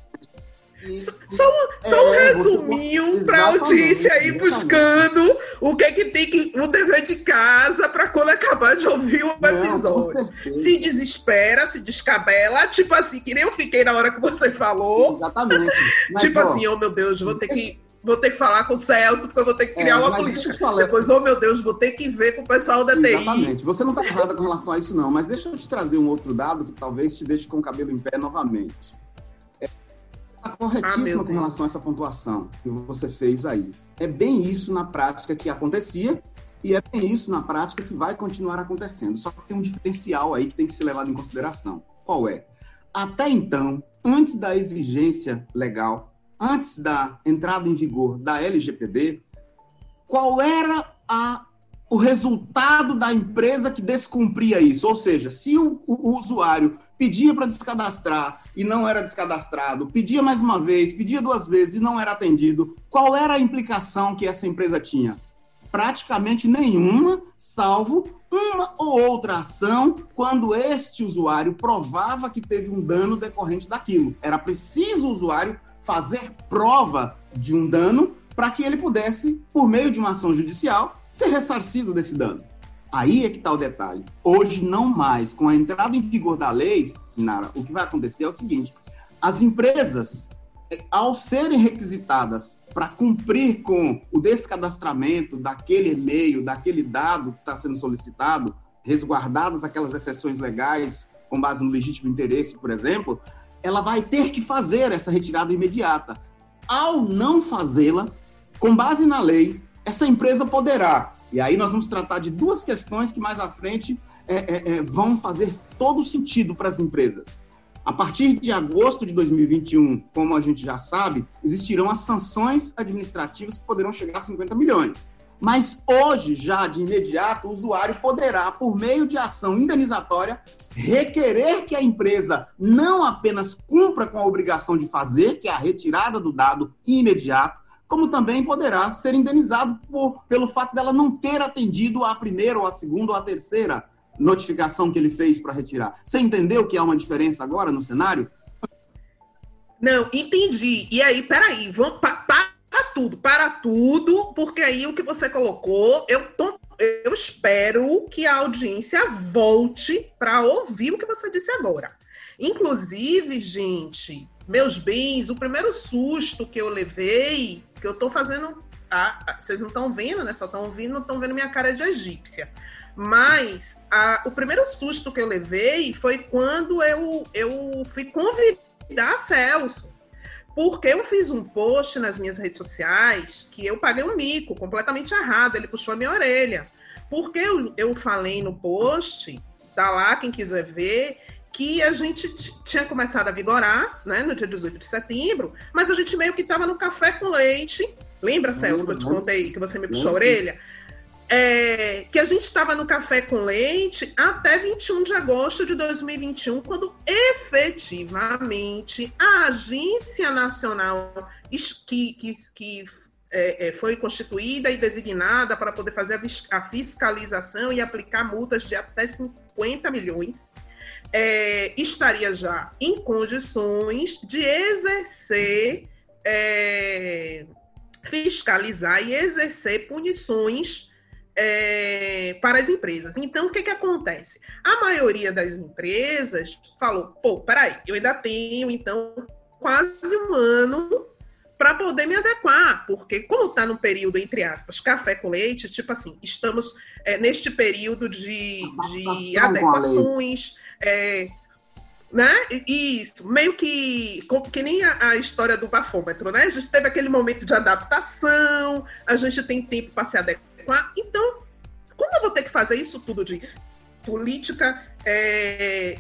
só, um, só um é, resuminho para a audiência aí buscando o que é que tem que o dever de casa para quando acabar de ouvir o episódio. se desespera, se descabela, tipo assim, que nem eu fiquei na hora que você falou. Exatamente. Mas, tipo ó, assim, oh meu Deus, vou ter que vou ter que falar com o Celso, porque eu vou ter que criar é, uma política. Depois, oh meu Deus, vou ter que ver com o pessoal da TI. Exatamente. Você não está errada com relação a isso, não, mas deixa eu te trazer um outro dado que talvez te deixe com o cabelo em pé novamente. Está corretíssima ah, com relação a essa pontuação que você fez aí. É bem isso na prática que acontecia e é bem isso na prática que vai continuar acontecendo. Só que tem um diferencial aí que tem que ser levado em consideração. Qual é? Até então, antes da exigência legal, antes da entrada em vigor da LGPD, qual era a o resultado da empresa que descumpria isso. Ou seja, se o, o, usuário pedia para descadastrar e não era descadastrado, pedia mais uma vez, pedia duas vezes e não era atendido, qual era a implicação que essa empresa tinha? Praticamente nenhuma, salvo uma ou outra ação quando este usuário provava que teve um dano decorrente daquilo. Era preciso o usuário fazer prova de um dano para que ele pudesse, por meio de uma ação judicial, ser ressarcido desse dano. Aí é que está o detalhe. Hoje, não mais. Com a entrada em vigor da lei, Sinara, o que vai acontecer é o seguinte: as empresas, ao serem requisitadas para cumprir com o descadastramento daquele e-mail, daquele dado que está sendo solicitado, resguardadas aquelas exceções legais com base no legítimo interesse, por exemplo, ela vai ter que fazer essa retirada imediata. Ao não fazê-la, com base na lei, essa empresa poderá. E aí nós vamos tratar de duas questões que mais à frente é, é, é, vão fazer todo sentido para as empresas. A partir de agosto de 2021, como a gente já sabe, existirão as sanções administrativas que poderão chegar a 50 milhões. Mas hoje, já de imediato, o usuário poderá, por meio de ação indenizatória, requerer que a empresa não apenas cumpra com a obrigação de fazer, que é a retirada do dado imediato, como também poderá ser indenizado por, pelo fato dela não ter atendido a primeira, ou a segunda, ou a terceira notificação que ele fez para retirar. Você entendeu que há uma diferença agora no cenário? Não, entendi. E aí, peraí, vamos para pa, tudo, para tudo, porque aí o que você colocou, eu tô, eu espero que a audiência volte para ouvir o que você disse agora. Inclusive, gente, meus bens, o primeiro susto que eu levei porque eu tô fazendo. A, a, vocês não estão vendo, né? Só estão ouvindo, não estão vendo minha cara de egípcia. Mas a, o primeiro susto que eu levei foi quando eu, eu fui convidar Celso. porque eu fiz um post nas minhas redes sociais que eu paguei um mico completamente errado, ele puxou a minha orelha. Porque eu, eu falei no post, tá lá quem quiser ver, que a gente tinha começado a vigorar, né, no dia 18 de setembro, mas a gente meio que estava no café com leite. Lembra, Celso, que eu te contei que você me puxou a orelha? É, que a gente estava no café com leite até 21 de agosto de 2021, quando efetivamente a Agência Nacional que, que, que é, é, foi constituída e designada para poder fazer a fiscalização e aplicar multas de até 50 milhões, é, estaria já em condições de exercer, é, fiscalizar e exercer punições é, para as empresas. Então, o que, que acontece? A maioria das empresas falou: pô, peraí, eu ainda tenho, então, quase um ano para poder me adequar, porque como está no período, entre aspas, café com leite, tipo assim, estamos é, neste período de, de adequações, é, né? Isso, meio que que nem a, a, história do bafômetro, né? A gente teve aquele momento de adaptação, a gente tem tempo para se adequar. Então, como eu vou ter que fazer isso tudo de política é,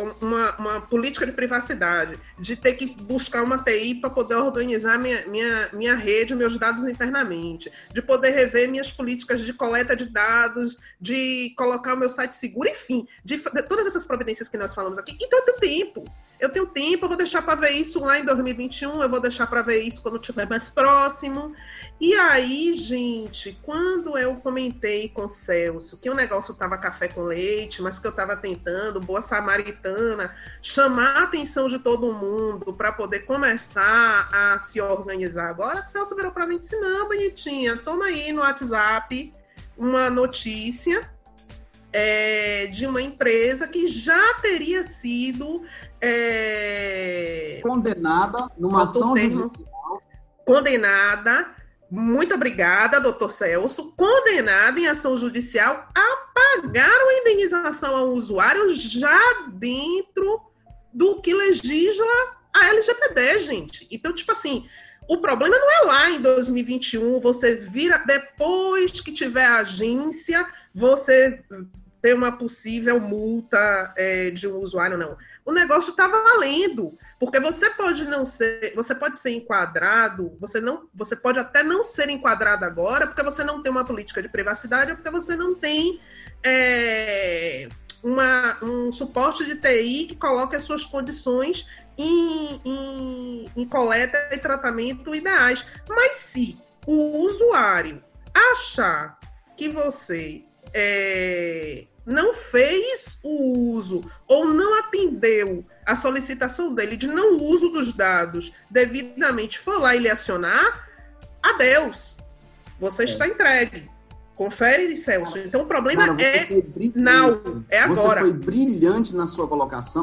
uma, uma, política de privacidade, de ter que buscar uma TI para poder organizar minha, minha, minha rede, meus dados internamente, de poder rever minhas políticas de coleta de dados, de colocar o meu site seguro, enfim, de, de todas essas providências que nós falamos aqui. Eu tenho tempo. Eu tenho tempo, eu vou deixar para ver isso lá em 2021, eu vou deixar para ver isso quando estiver mais próximo. E aí, gente, quando eu comentei com o Celso que o negócio estava café com leite, mas que eu estava tentando, boa samaritana, chamar a atenção de todo mundo para poder começar a se organizar agora, Celso virou para mim e disse: Não, bonitinha, toma aí no WhatsApp uma notícia é, de uma empresa que já teria sido é, condenada numa ação judicial. Condenada muito obrigada, doutor Celso. Condenado em ação judicial a pagar uma indenização ao usuário já dentro do que legisla a LGPD, gente. Então, tipo assim, o problema não é lá em 2021, você vira, depois que tiver agência, você ter uma possível multa é, de um usuário, não. O negócio está valendo. Porque você pode não ser, você pode ser enquadrado, você não, você pode até não ser enquadrado agora, porque você não tem uma política de privacidade, ou porque você não tem é, uma, um suporte de TI que coloque as suas condições em, em, em coleta e tratamento ideais. Mas se o usuário achar que você é, não fez o uso ou não atendeu a solicitação dele de não uso dos dados devidamente for lá e lhe acionar, adeus. Você é. está entregue. Confere, Celso. Então o problema Cara, é não, é agora. Você foi brilhante na sua colocação.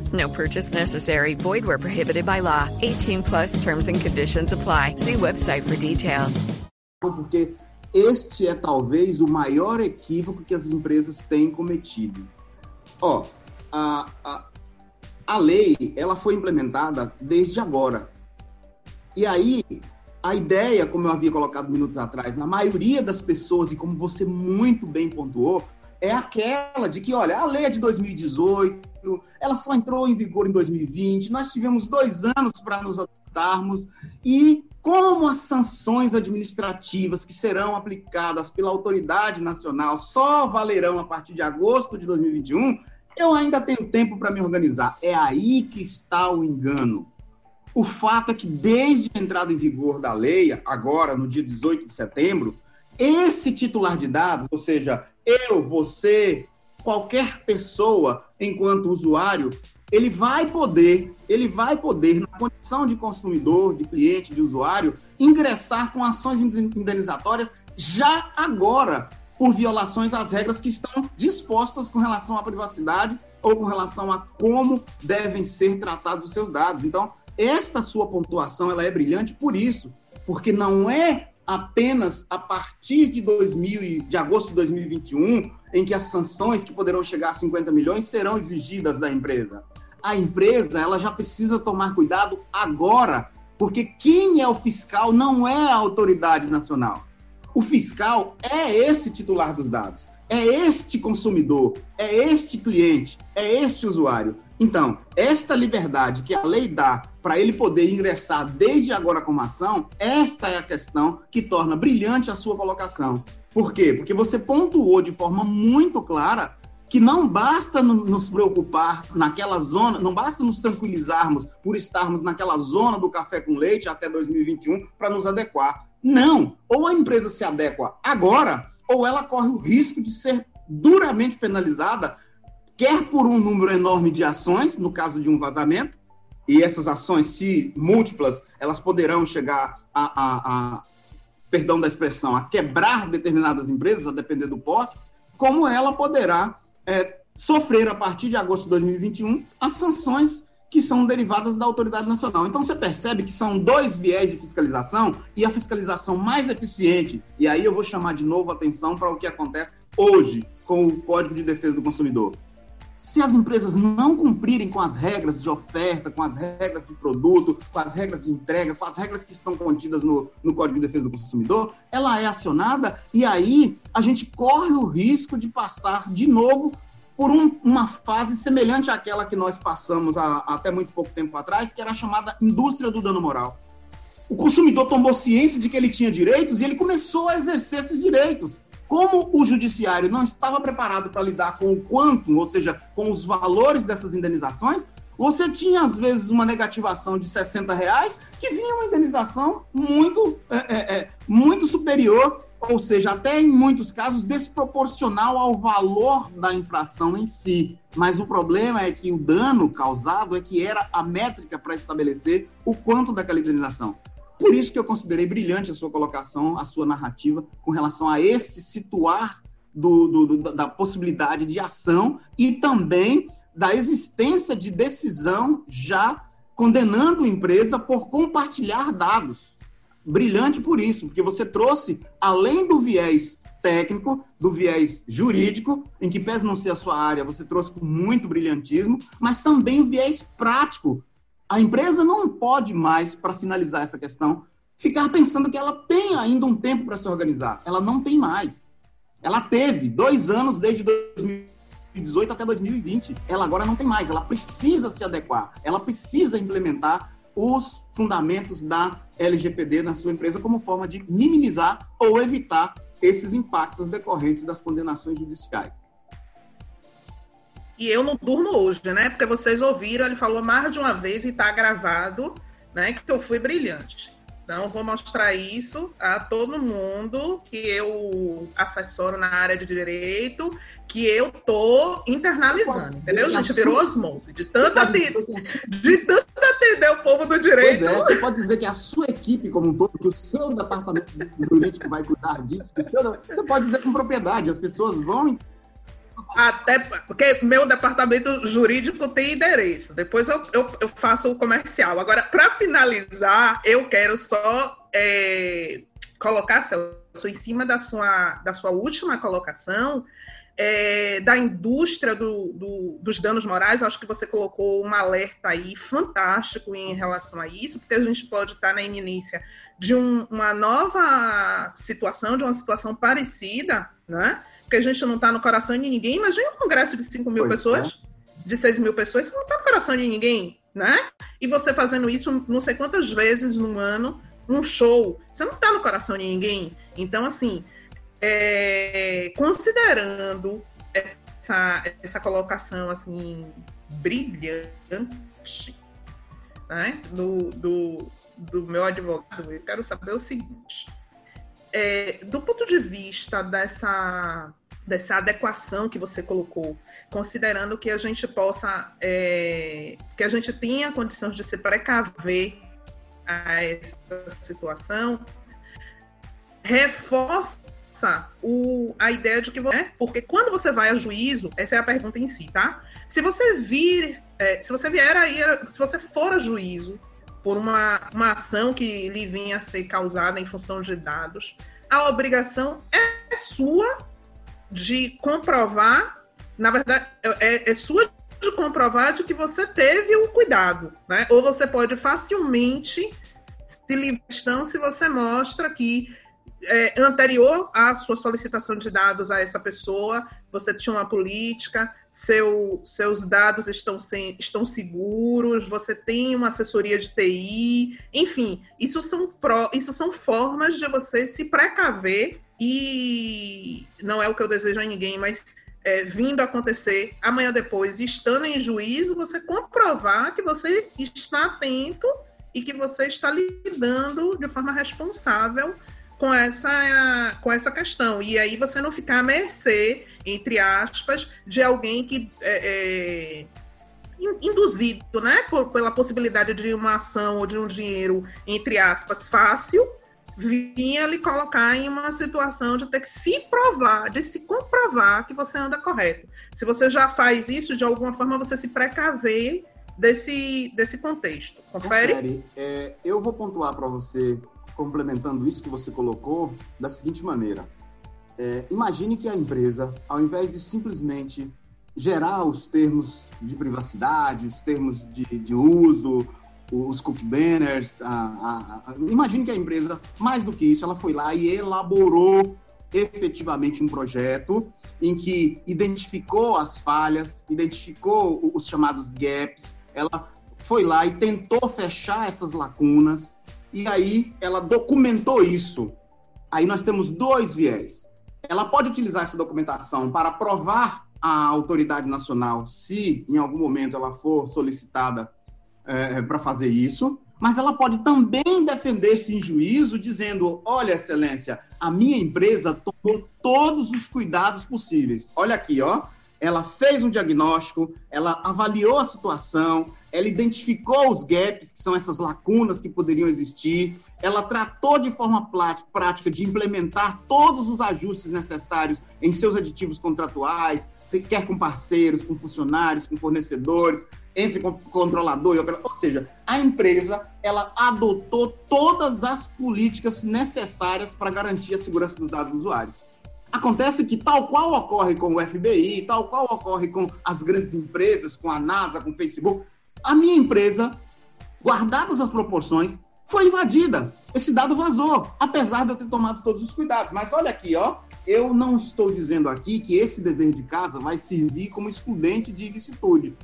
No purchase necessary. Void where prohibited by law. 18 plus terms and conditions apply. See website for details. Porque este é talvez o maior equívoco que as empresas têm cometido. Ó, a, a, a lei ela foi implementada desde agora. E aí, a ideia, como eu havia colocado minutos atrás, na maioria das pessoas, e como você muito bem pontuou, é aquela de que, olha, a lei é de 2018, ela só entrou em vigor em 2020, nós tivemos dois anos para nos adaptarmos, e como as sanções administrativas que serão aplicadas pela autoridade nacional só valerão a partir de agosto de 2021, eu ainda tenho tempo para me organizar. É aí que está o engano. O fato é que, desde a entrada em vigor da lei, agora no dia 18 de setembro, esse titular de dados, ou seja, eu, você, qualquer pessoa, enquanto usuário, ele vai poder, ele vai poder, na condição de consumidor, de cliente, de usuário, ingressar com ações indenizatórias já agora, por violações às regras que estão dispostas com relação à privacidade ou com relação a como devem ser tratados os seus dados. Então, esta sua pontuação ela é brilhante por isso, porque não é apenas a partir de 2000 de agosto de 2021 em que as sanções que poderão chegar a 50 milhões serão exigidas da empresa. A empresa ela já precisa tomar cuidado agora, porque quem é o fiscal não é a autoridade nacional. O fiscal é esse titular dos dados é este consumidor, é este cliente, é este usuário. Então, esta liberdade que a lei dá para ele poder ingressar desde agora com ação, esta é a questão que torna brilhante a sua colocação. Por quê? Porque você pontuou de forma muito clara que não basta nos preocupar naquela zona, não basta nos tranquilizarmos por estarmos naquela zona do café com leite até 2021 para nos adequar. Não! Ou a empresa se adequa agora, ou ela corre o risco de ser duramente penalizada, quer por um número enorme de ações, no caso de um vazamento, e essas ações, se múltiplas, elas poderão chegar a, a, a perdão da expressão, a quebrar determinadas empresas, a depender do porte, como ela poderá é, sofrer, a partir de agosto de 2021, as sanções que são derivadas da autoridade nacional. Então você percebe que são dois viés de fiscalização e a fiscalização mais eficiente. E aí eu vou chamar de novo a atenção para o que acontece hoje com o Código de Defesa do Consumidor. Se as empresas não cumprirem com as regras de oferta, com as regras de produto, com as regras de entrega, com as regras que estão contidas no, no Código de Defesa do Consumidor, ela é acionada e aí a gente corre o risco de passar de novo por um, uma fase semelhante àquela que nós passamos há, até muito pouco tempo atrás, que era a chamada indústria do dano moral. O consumidor tomou ciência de que ele tinha direitos e ele começou a exercer esses direitos. Como o judiciário não estava preparado para lidar com o quanto, ou seja, com os valores dessas indenizações, você tinha, às vezes, uma negativação de 60 reais que vinha uma indenização muito, é, é, é muito superior ou seja, até em muitos casos desproporcional ao valor da infração em si. Mas o problema é que o dano causado é que era a métrica para estabelecer o quanto daquela indenização. Por isso que eu considerei brilhante a sua colocação, a sua narrativa com relação a esse situar do, do, do, da possibilidade de ação e também da existência de decisão já condenando a empresa por compartilhar dados brilhante por isso, porque você trouxe, além do viés técnico, do viés jurídico, em que pese não ser a sua área, você trouxe com muito brilhantismo, mas também o viés prático. A empresa não pode mais, para finalizar essa questão, ficar pensando que ela tem ainda um tempo para se organizar. Ela não tem mais. Ela teve dois anos desde 2018 até 2020. Ela agora não tem mais. Ela precisa se adequar. Ela precisa implementar os fundamentos da LGPD na sua empresa como forma de minimizar ou evitar esses impactos decorrentes das condenações judiciais. E eu não durmo hoje, né? Porque vocês ouviram, ele falou mais de uma vez e está gravado, né? Que eu fui brilhante. Então, vou mostrar isso a todo mundo que eu assessoro na área de direito que eu tô internalizando, entendeu? Gente virou osmose de tanto, atender, de tanto atender o povo do direito. Pois é, você pode dizer que a sua equipe como um todo, que o seu departamento jurídico vai cuidar disso, você pode dizer com propriedade, as pessoas vão até porque meu departamento jurídico tem endereço. Depois eu, eu, eu faço o comercial. Agora, para finalizar, eu quero só é, colocar, Celso, em cima da sua, da sua última colocação, é, da indústria do, do, dos danos morais, eu acho que você colocou um alerta aí fantástico em relação a isso, porque a gente pode estar na iminência de um, uma nova situação, de uma situação parecida, né? Porque a gente não está no coração de ninguém. Imagina um congresso de 5 mil pois pessoas, é. de 6 mil pessoas, você não está no coração de ninguém, né? E você fazendo isso não sei quantas vezes no ano, um show, você não está no coração de ninguém. Então, assim, é, considerando essa, essa colocação assim brilhante né, do, do, do meu advogado, eu quero saber o seguinte: é, do ponto de vista dessa, dessa adequação que você colocou, considerando que a gente possa, é, que a gente tenha condições de se precaver a essa situação, reforça o, a ideia de que você. Né? Porque quando você vai a juízo, essa é a pergunta em si, tá? Se você vir, é, se você vier aí, se você for a juízo por uma, uma ação que lhe vinha a ser causada em função de dados, a obrigação é sua de comprovar, na verdade, é, é sua de comprovar de que você teve o cuidado, né? Ou você pode facilmente se livrar se você mostra que é, anterior à sua solicitação de dados a essa pessoa, você tinha uma política, seu, seus dados estão, sem, estão seguros, você tem uma assessoria de TI, enfim, isso são, pro, isso são formas de você se precaver e não é o que eu desejo a ninguém, mas é, vindo acontecer amanhã depois, estando em juízo, você comprovar que você está atento e que você está lidando de forma responsável com essa, com essa questão. E aí você não ficar à mercê, entre aspas, de alguém que é, é induzido, né, por, pela possibilidade de uma ação ou de um dinheiro, entre aspas, fácil, vinha lhe colocar em uma situação de ter que se provar, de se comprovar que você anda correto. Se você já faz isso, de alguma forma você se precaver desse, desse contexto. Confere? Confere. É, eu vou pontuar para você complementando isso que você colocou, da seguinte maneira. É, imagine que a empresa, ao invés de simplesmente gerar os termos de privacidade, os termos de, de uso, os cookie banners, a, a, a, imagine que a empresa, mais do que isso, ela foi lá e elaborou efetivamente um projeto em que identificou as falhas, identificou os chamados gaps, ela foi lá e tentou fechar essas lacunas, e aí ela documentou isso. Aí nós temos dois viés. Ela pode utilizar essa documentação para provar à autoridade nacional, se em algum momento ela for solicitada é, para fazer isso, mas ela pode também defender-se em juízo dizendo: olha, excelência, a minha empresa tomou todos os cuidados possíveis. Olha aqui, ó. Ela fez um diagnóstico, ela avaliou a situação, ela identificou os gaps, que são essas lacunas que poderiam existir, ela tratou de forma prática de implementar todos os ajustes necessários em seus aditivos contratuais, quer com parceiros, com funcionários, com fornecedores, entre controlador e operador. Ou seja, a empresa ela adotou todas as políticas necessárias para garantir a segurança dos dados dos usuários. Acontece que, tal qual ocorre com o FBI, tal qual ocorre com as grandes empresas, com a NASA, com o Facebook, a minha empresa, guardadas as proporções, foi invadida. Esse dado vazou, apesar de eu ter tomado todos os cuidados. Mas olha aqui, ó, eu não estou dizendo aqui que esse dever de casa vai servir como excludente de ilicitude.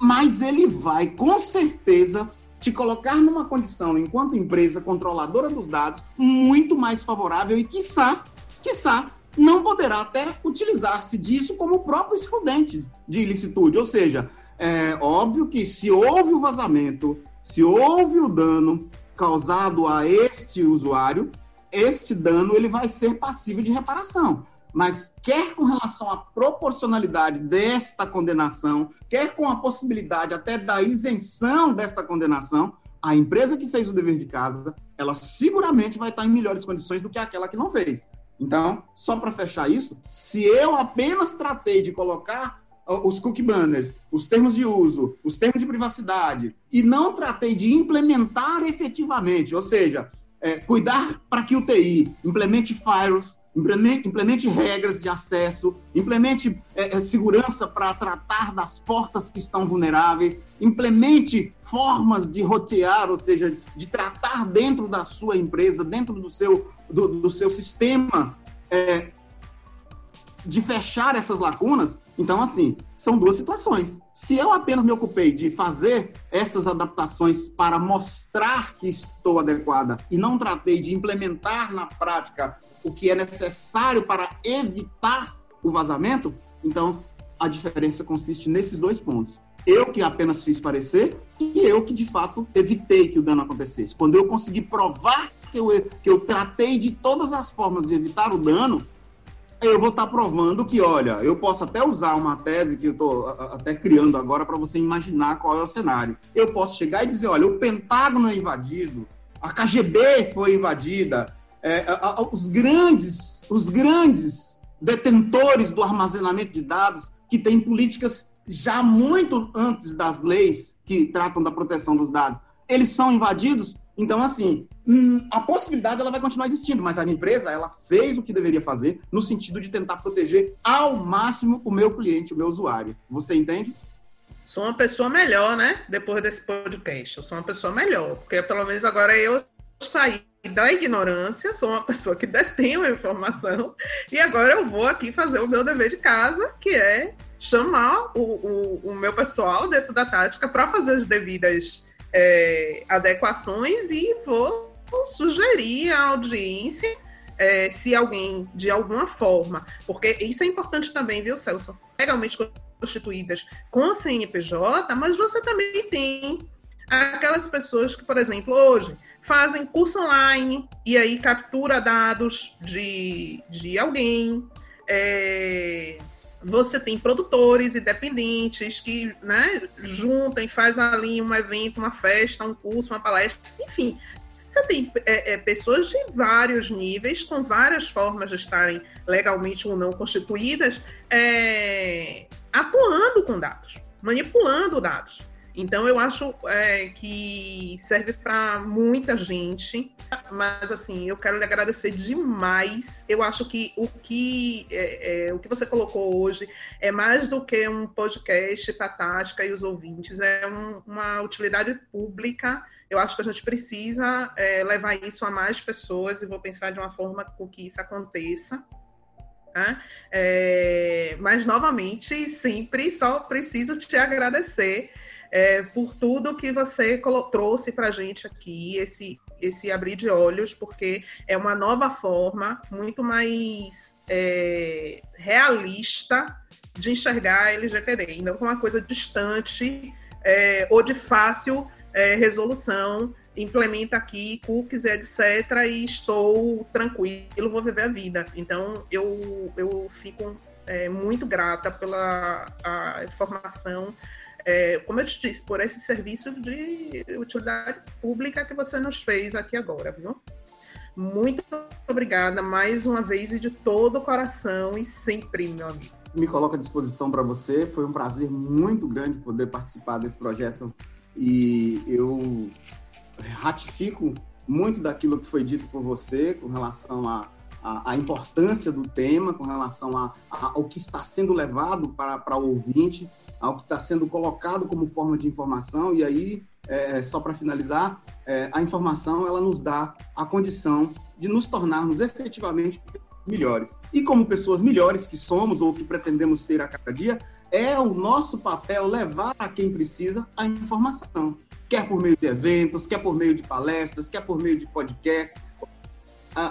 Mas ele vai, com certeza, te colocar numa condição, enquanto empresa controladora dos dados, muito mais favorável e, quiçá, quiçá, não poderá até utilizar-se disso como próprio excludente de ilicitude. Ou seja, é óbvio que se houve o vazamento, se houve o dano causado a este usuário, este dano ele vai ser passível de reparação. Mas quer com relação à proporcionalidade desta condenação, quer com a possibilidade até da isenção desta condenação, a empresa que fez o dever de casa, ela seguramente vai estar em melhores condições do que aquela que não fez. Então, só para fechar isso, se eu apenas tratei de colocar os cookie banners, os termos de uso, os termos de privacidade, e não tratei de implementar efetivamente, ou seja, é, cuidar para que o TI implemente firewalls, implemente, implemente regras de acesso, implemente é, é segurança para tratar das portas que estão vulneráveis, implemente formas de rotear, ou seja, de tratar dentro da sua empresa, dentro do seu, do, do seu sistema, é, de fechar essas lacunas. Então, assim, são duas situações. Se eu apenas me ocupei de fazer essas adaptações para mostrar que estou adequada e não tratei de implementar na prática o que é necessário para evitar o vazamento, então a diferença consiste nesses dois pontos. Eu que apenas fiz parecer e eu que de fato evitei que o dano acontecesse. Quando eu consegui provar que eu, que eu tratei de todas as formas de evitar o dano, eu vou estar provando que, olha, eu posso até usar uma tese que eu estou até criando agora para você imaginar qual é o cenário. Eu posso chegar e dizer, olha, o Pentágono é invadido, a KGB foi invadida, é, os grandes, os grandes detentores do armazenamento de dados que têm políticas já muito antes das leis que tratam da proteção dos dados, eles são invadidos. Então, assim, hum, a possibilidade ela vai continuar existindo, mas a empresa ela fez o que deveria fazer no sentido de tentar proteger ao máximo o meu cliente, o meu usuário. Você entende? Sou uma pessoa melhor, né? Depois desse podcast, eu sou uma pessoa melhor, porque pelo menos agora eu saí da ignorância, sou uma pessoa que detém a informação, e agora eu vou aqui fazer o meu dever de casa, que é chamar o, o, o meu pessoal dentro da tática para fazer as devidas é, adequações e vou sugerir à audiência é, se alguém, de alguma forma, porque isso é importante também, viu, Celso? Legalmente constituídas com CNPJ, mas você também tem aquelas pessoas que, por exemplo, hoje fazem curso online e aí captura dados de, de alguém. É, você tem produtores independentes que né, juntam e faz ali um evento, uma festa, um curso, uma palestra, enfim. Você tem é, é, pessoas de vários níveis, com várias formas de estarem legalmente ou não constituídas, é, atuando com dados, manipulando dados. Então eu acho é, que serve para muita gente, mas assim eu quero lhe agradecer demais. Eu acho que o que é, é, o que você colocou hoje é mais do que um podcast para Tática e os ouvintes, é um, uma utilidade pública. Eu acho que a gente precisa é, levar isso a mais pessoas e vou pensar de uma forma com que isso aconteça. Né? É, mas novamente, sempre só preciso te agradecer é, por tudo que você trouxe para a gente aqui, esse, esse abrir de olhos, porque é uma nova forma muito mais é, realista de enxergar a LGPD, não como uma coisa distante é, ou de fácil é, resolução, implementa aqui cookies, etc., e estou tranquilo, vou viver a vida. Então, eu, eu fico é, muito grata pela a informação é, como eu te disse, por esse serviço de utilidade pública que você nos fez aqui agora, viu? Muito obrigada mais uma vez e de todo o coração e sempre, meu amigo. Me coloco à disposição para você. Foi um prazer muito grande poder participar desse projeto e eu ratifico muito daquilo que foi dito por você com relação a, a, importância do tema, com relação a, a, ao que está sendo levado para, para o ouvinte ao que está sendo colocado como forma de informação. E aí, é, só para finalizar, é, a informação ela nos dá a condição de nos tornarmos efetivamente melhores. E como pessoas melhores que somos ou que pretendemos ser a cada dia, é o nosso papel levar a quem precisa a informação. Quer por meio de eventos, quer por meio de palestras, quer por meio de podcasts,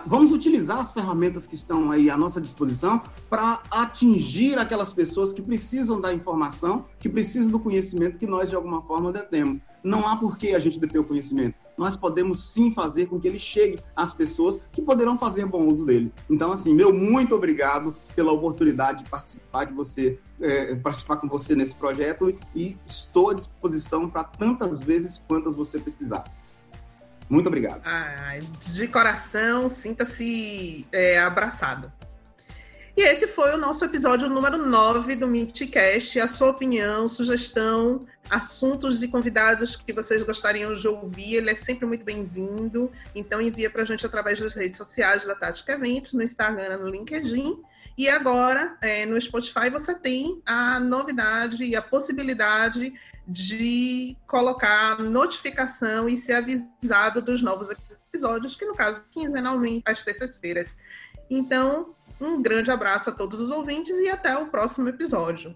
vamos utilizar as ferramentas que estão aí à nossa disposição para atingir aquelas pessoas que precisam da informação, que precisam do conhecimento que nós, de alguma forma, detemos. Não há por que a gente deter o conhecimento. Nós podemos sim fazer com que ele chegue às pessoas que poderão fazer bom uso dele. Então, assim, meu muito obrigado pela oportunidade de participar de você, é, participar com você nesse projeto e estou à disposição para tantas vezes quantas você precisar. Muito obrigado. Ah, de coração, sinta-se é, abraçado. E esse foi o nosso episódio número 9 do Meetcast. A sua opinião, sugestão, assuntos e convidados que vocês gostariam de ouvir, ele é sempre muito bem-vindo. Então envia para a gente através das redes sociais da Tática Eventos, no Instagram, no LinkedIn. E agora, é, no Spotify, você tem a novidade e a possibilidade de colocar notificação e ser avisado dos novos episódios, que no caso, quinzenalmente, às terças-feiras. Então, um grande abraço a todos os ouvintes e até o próximo episódio.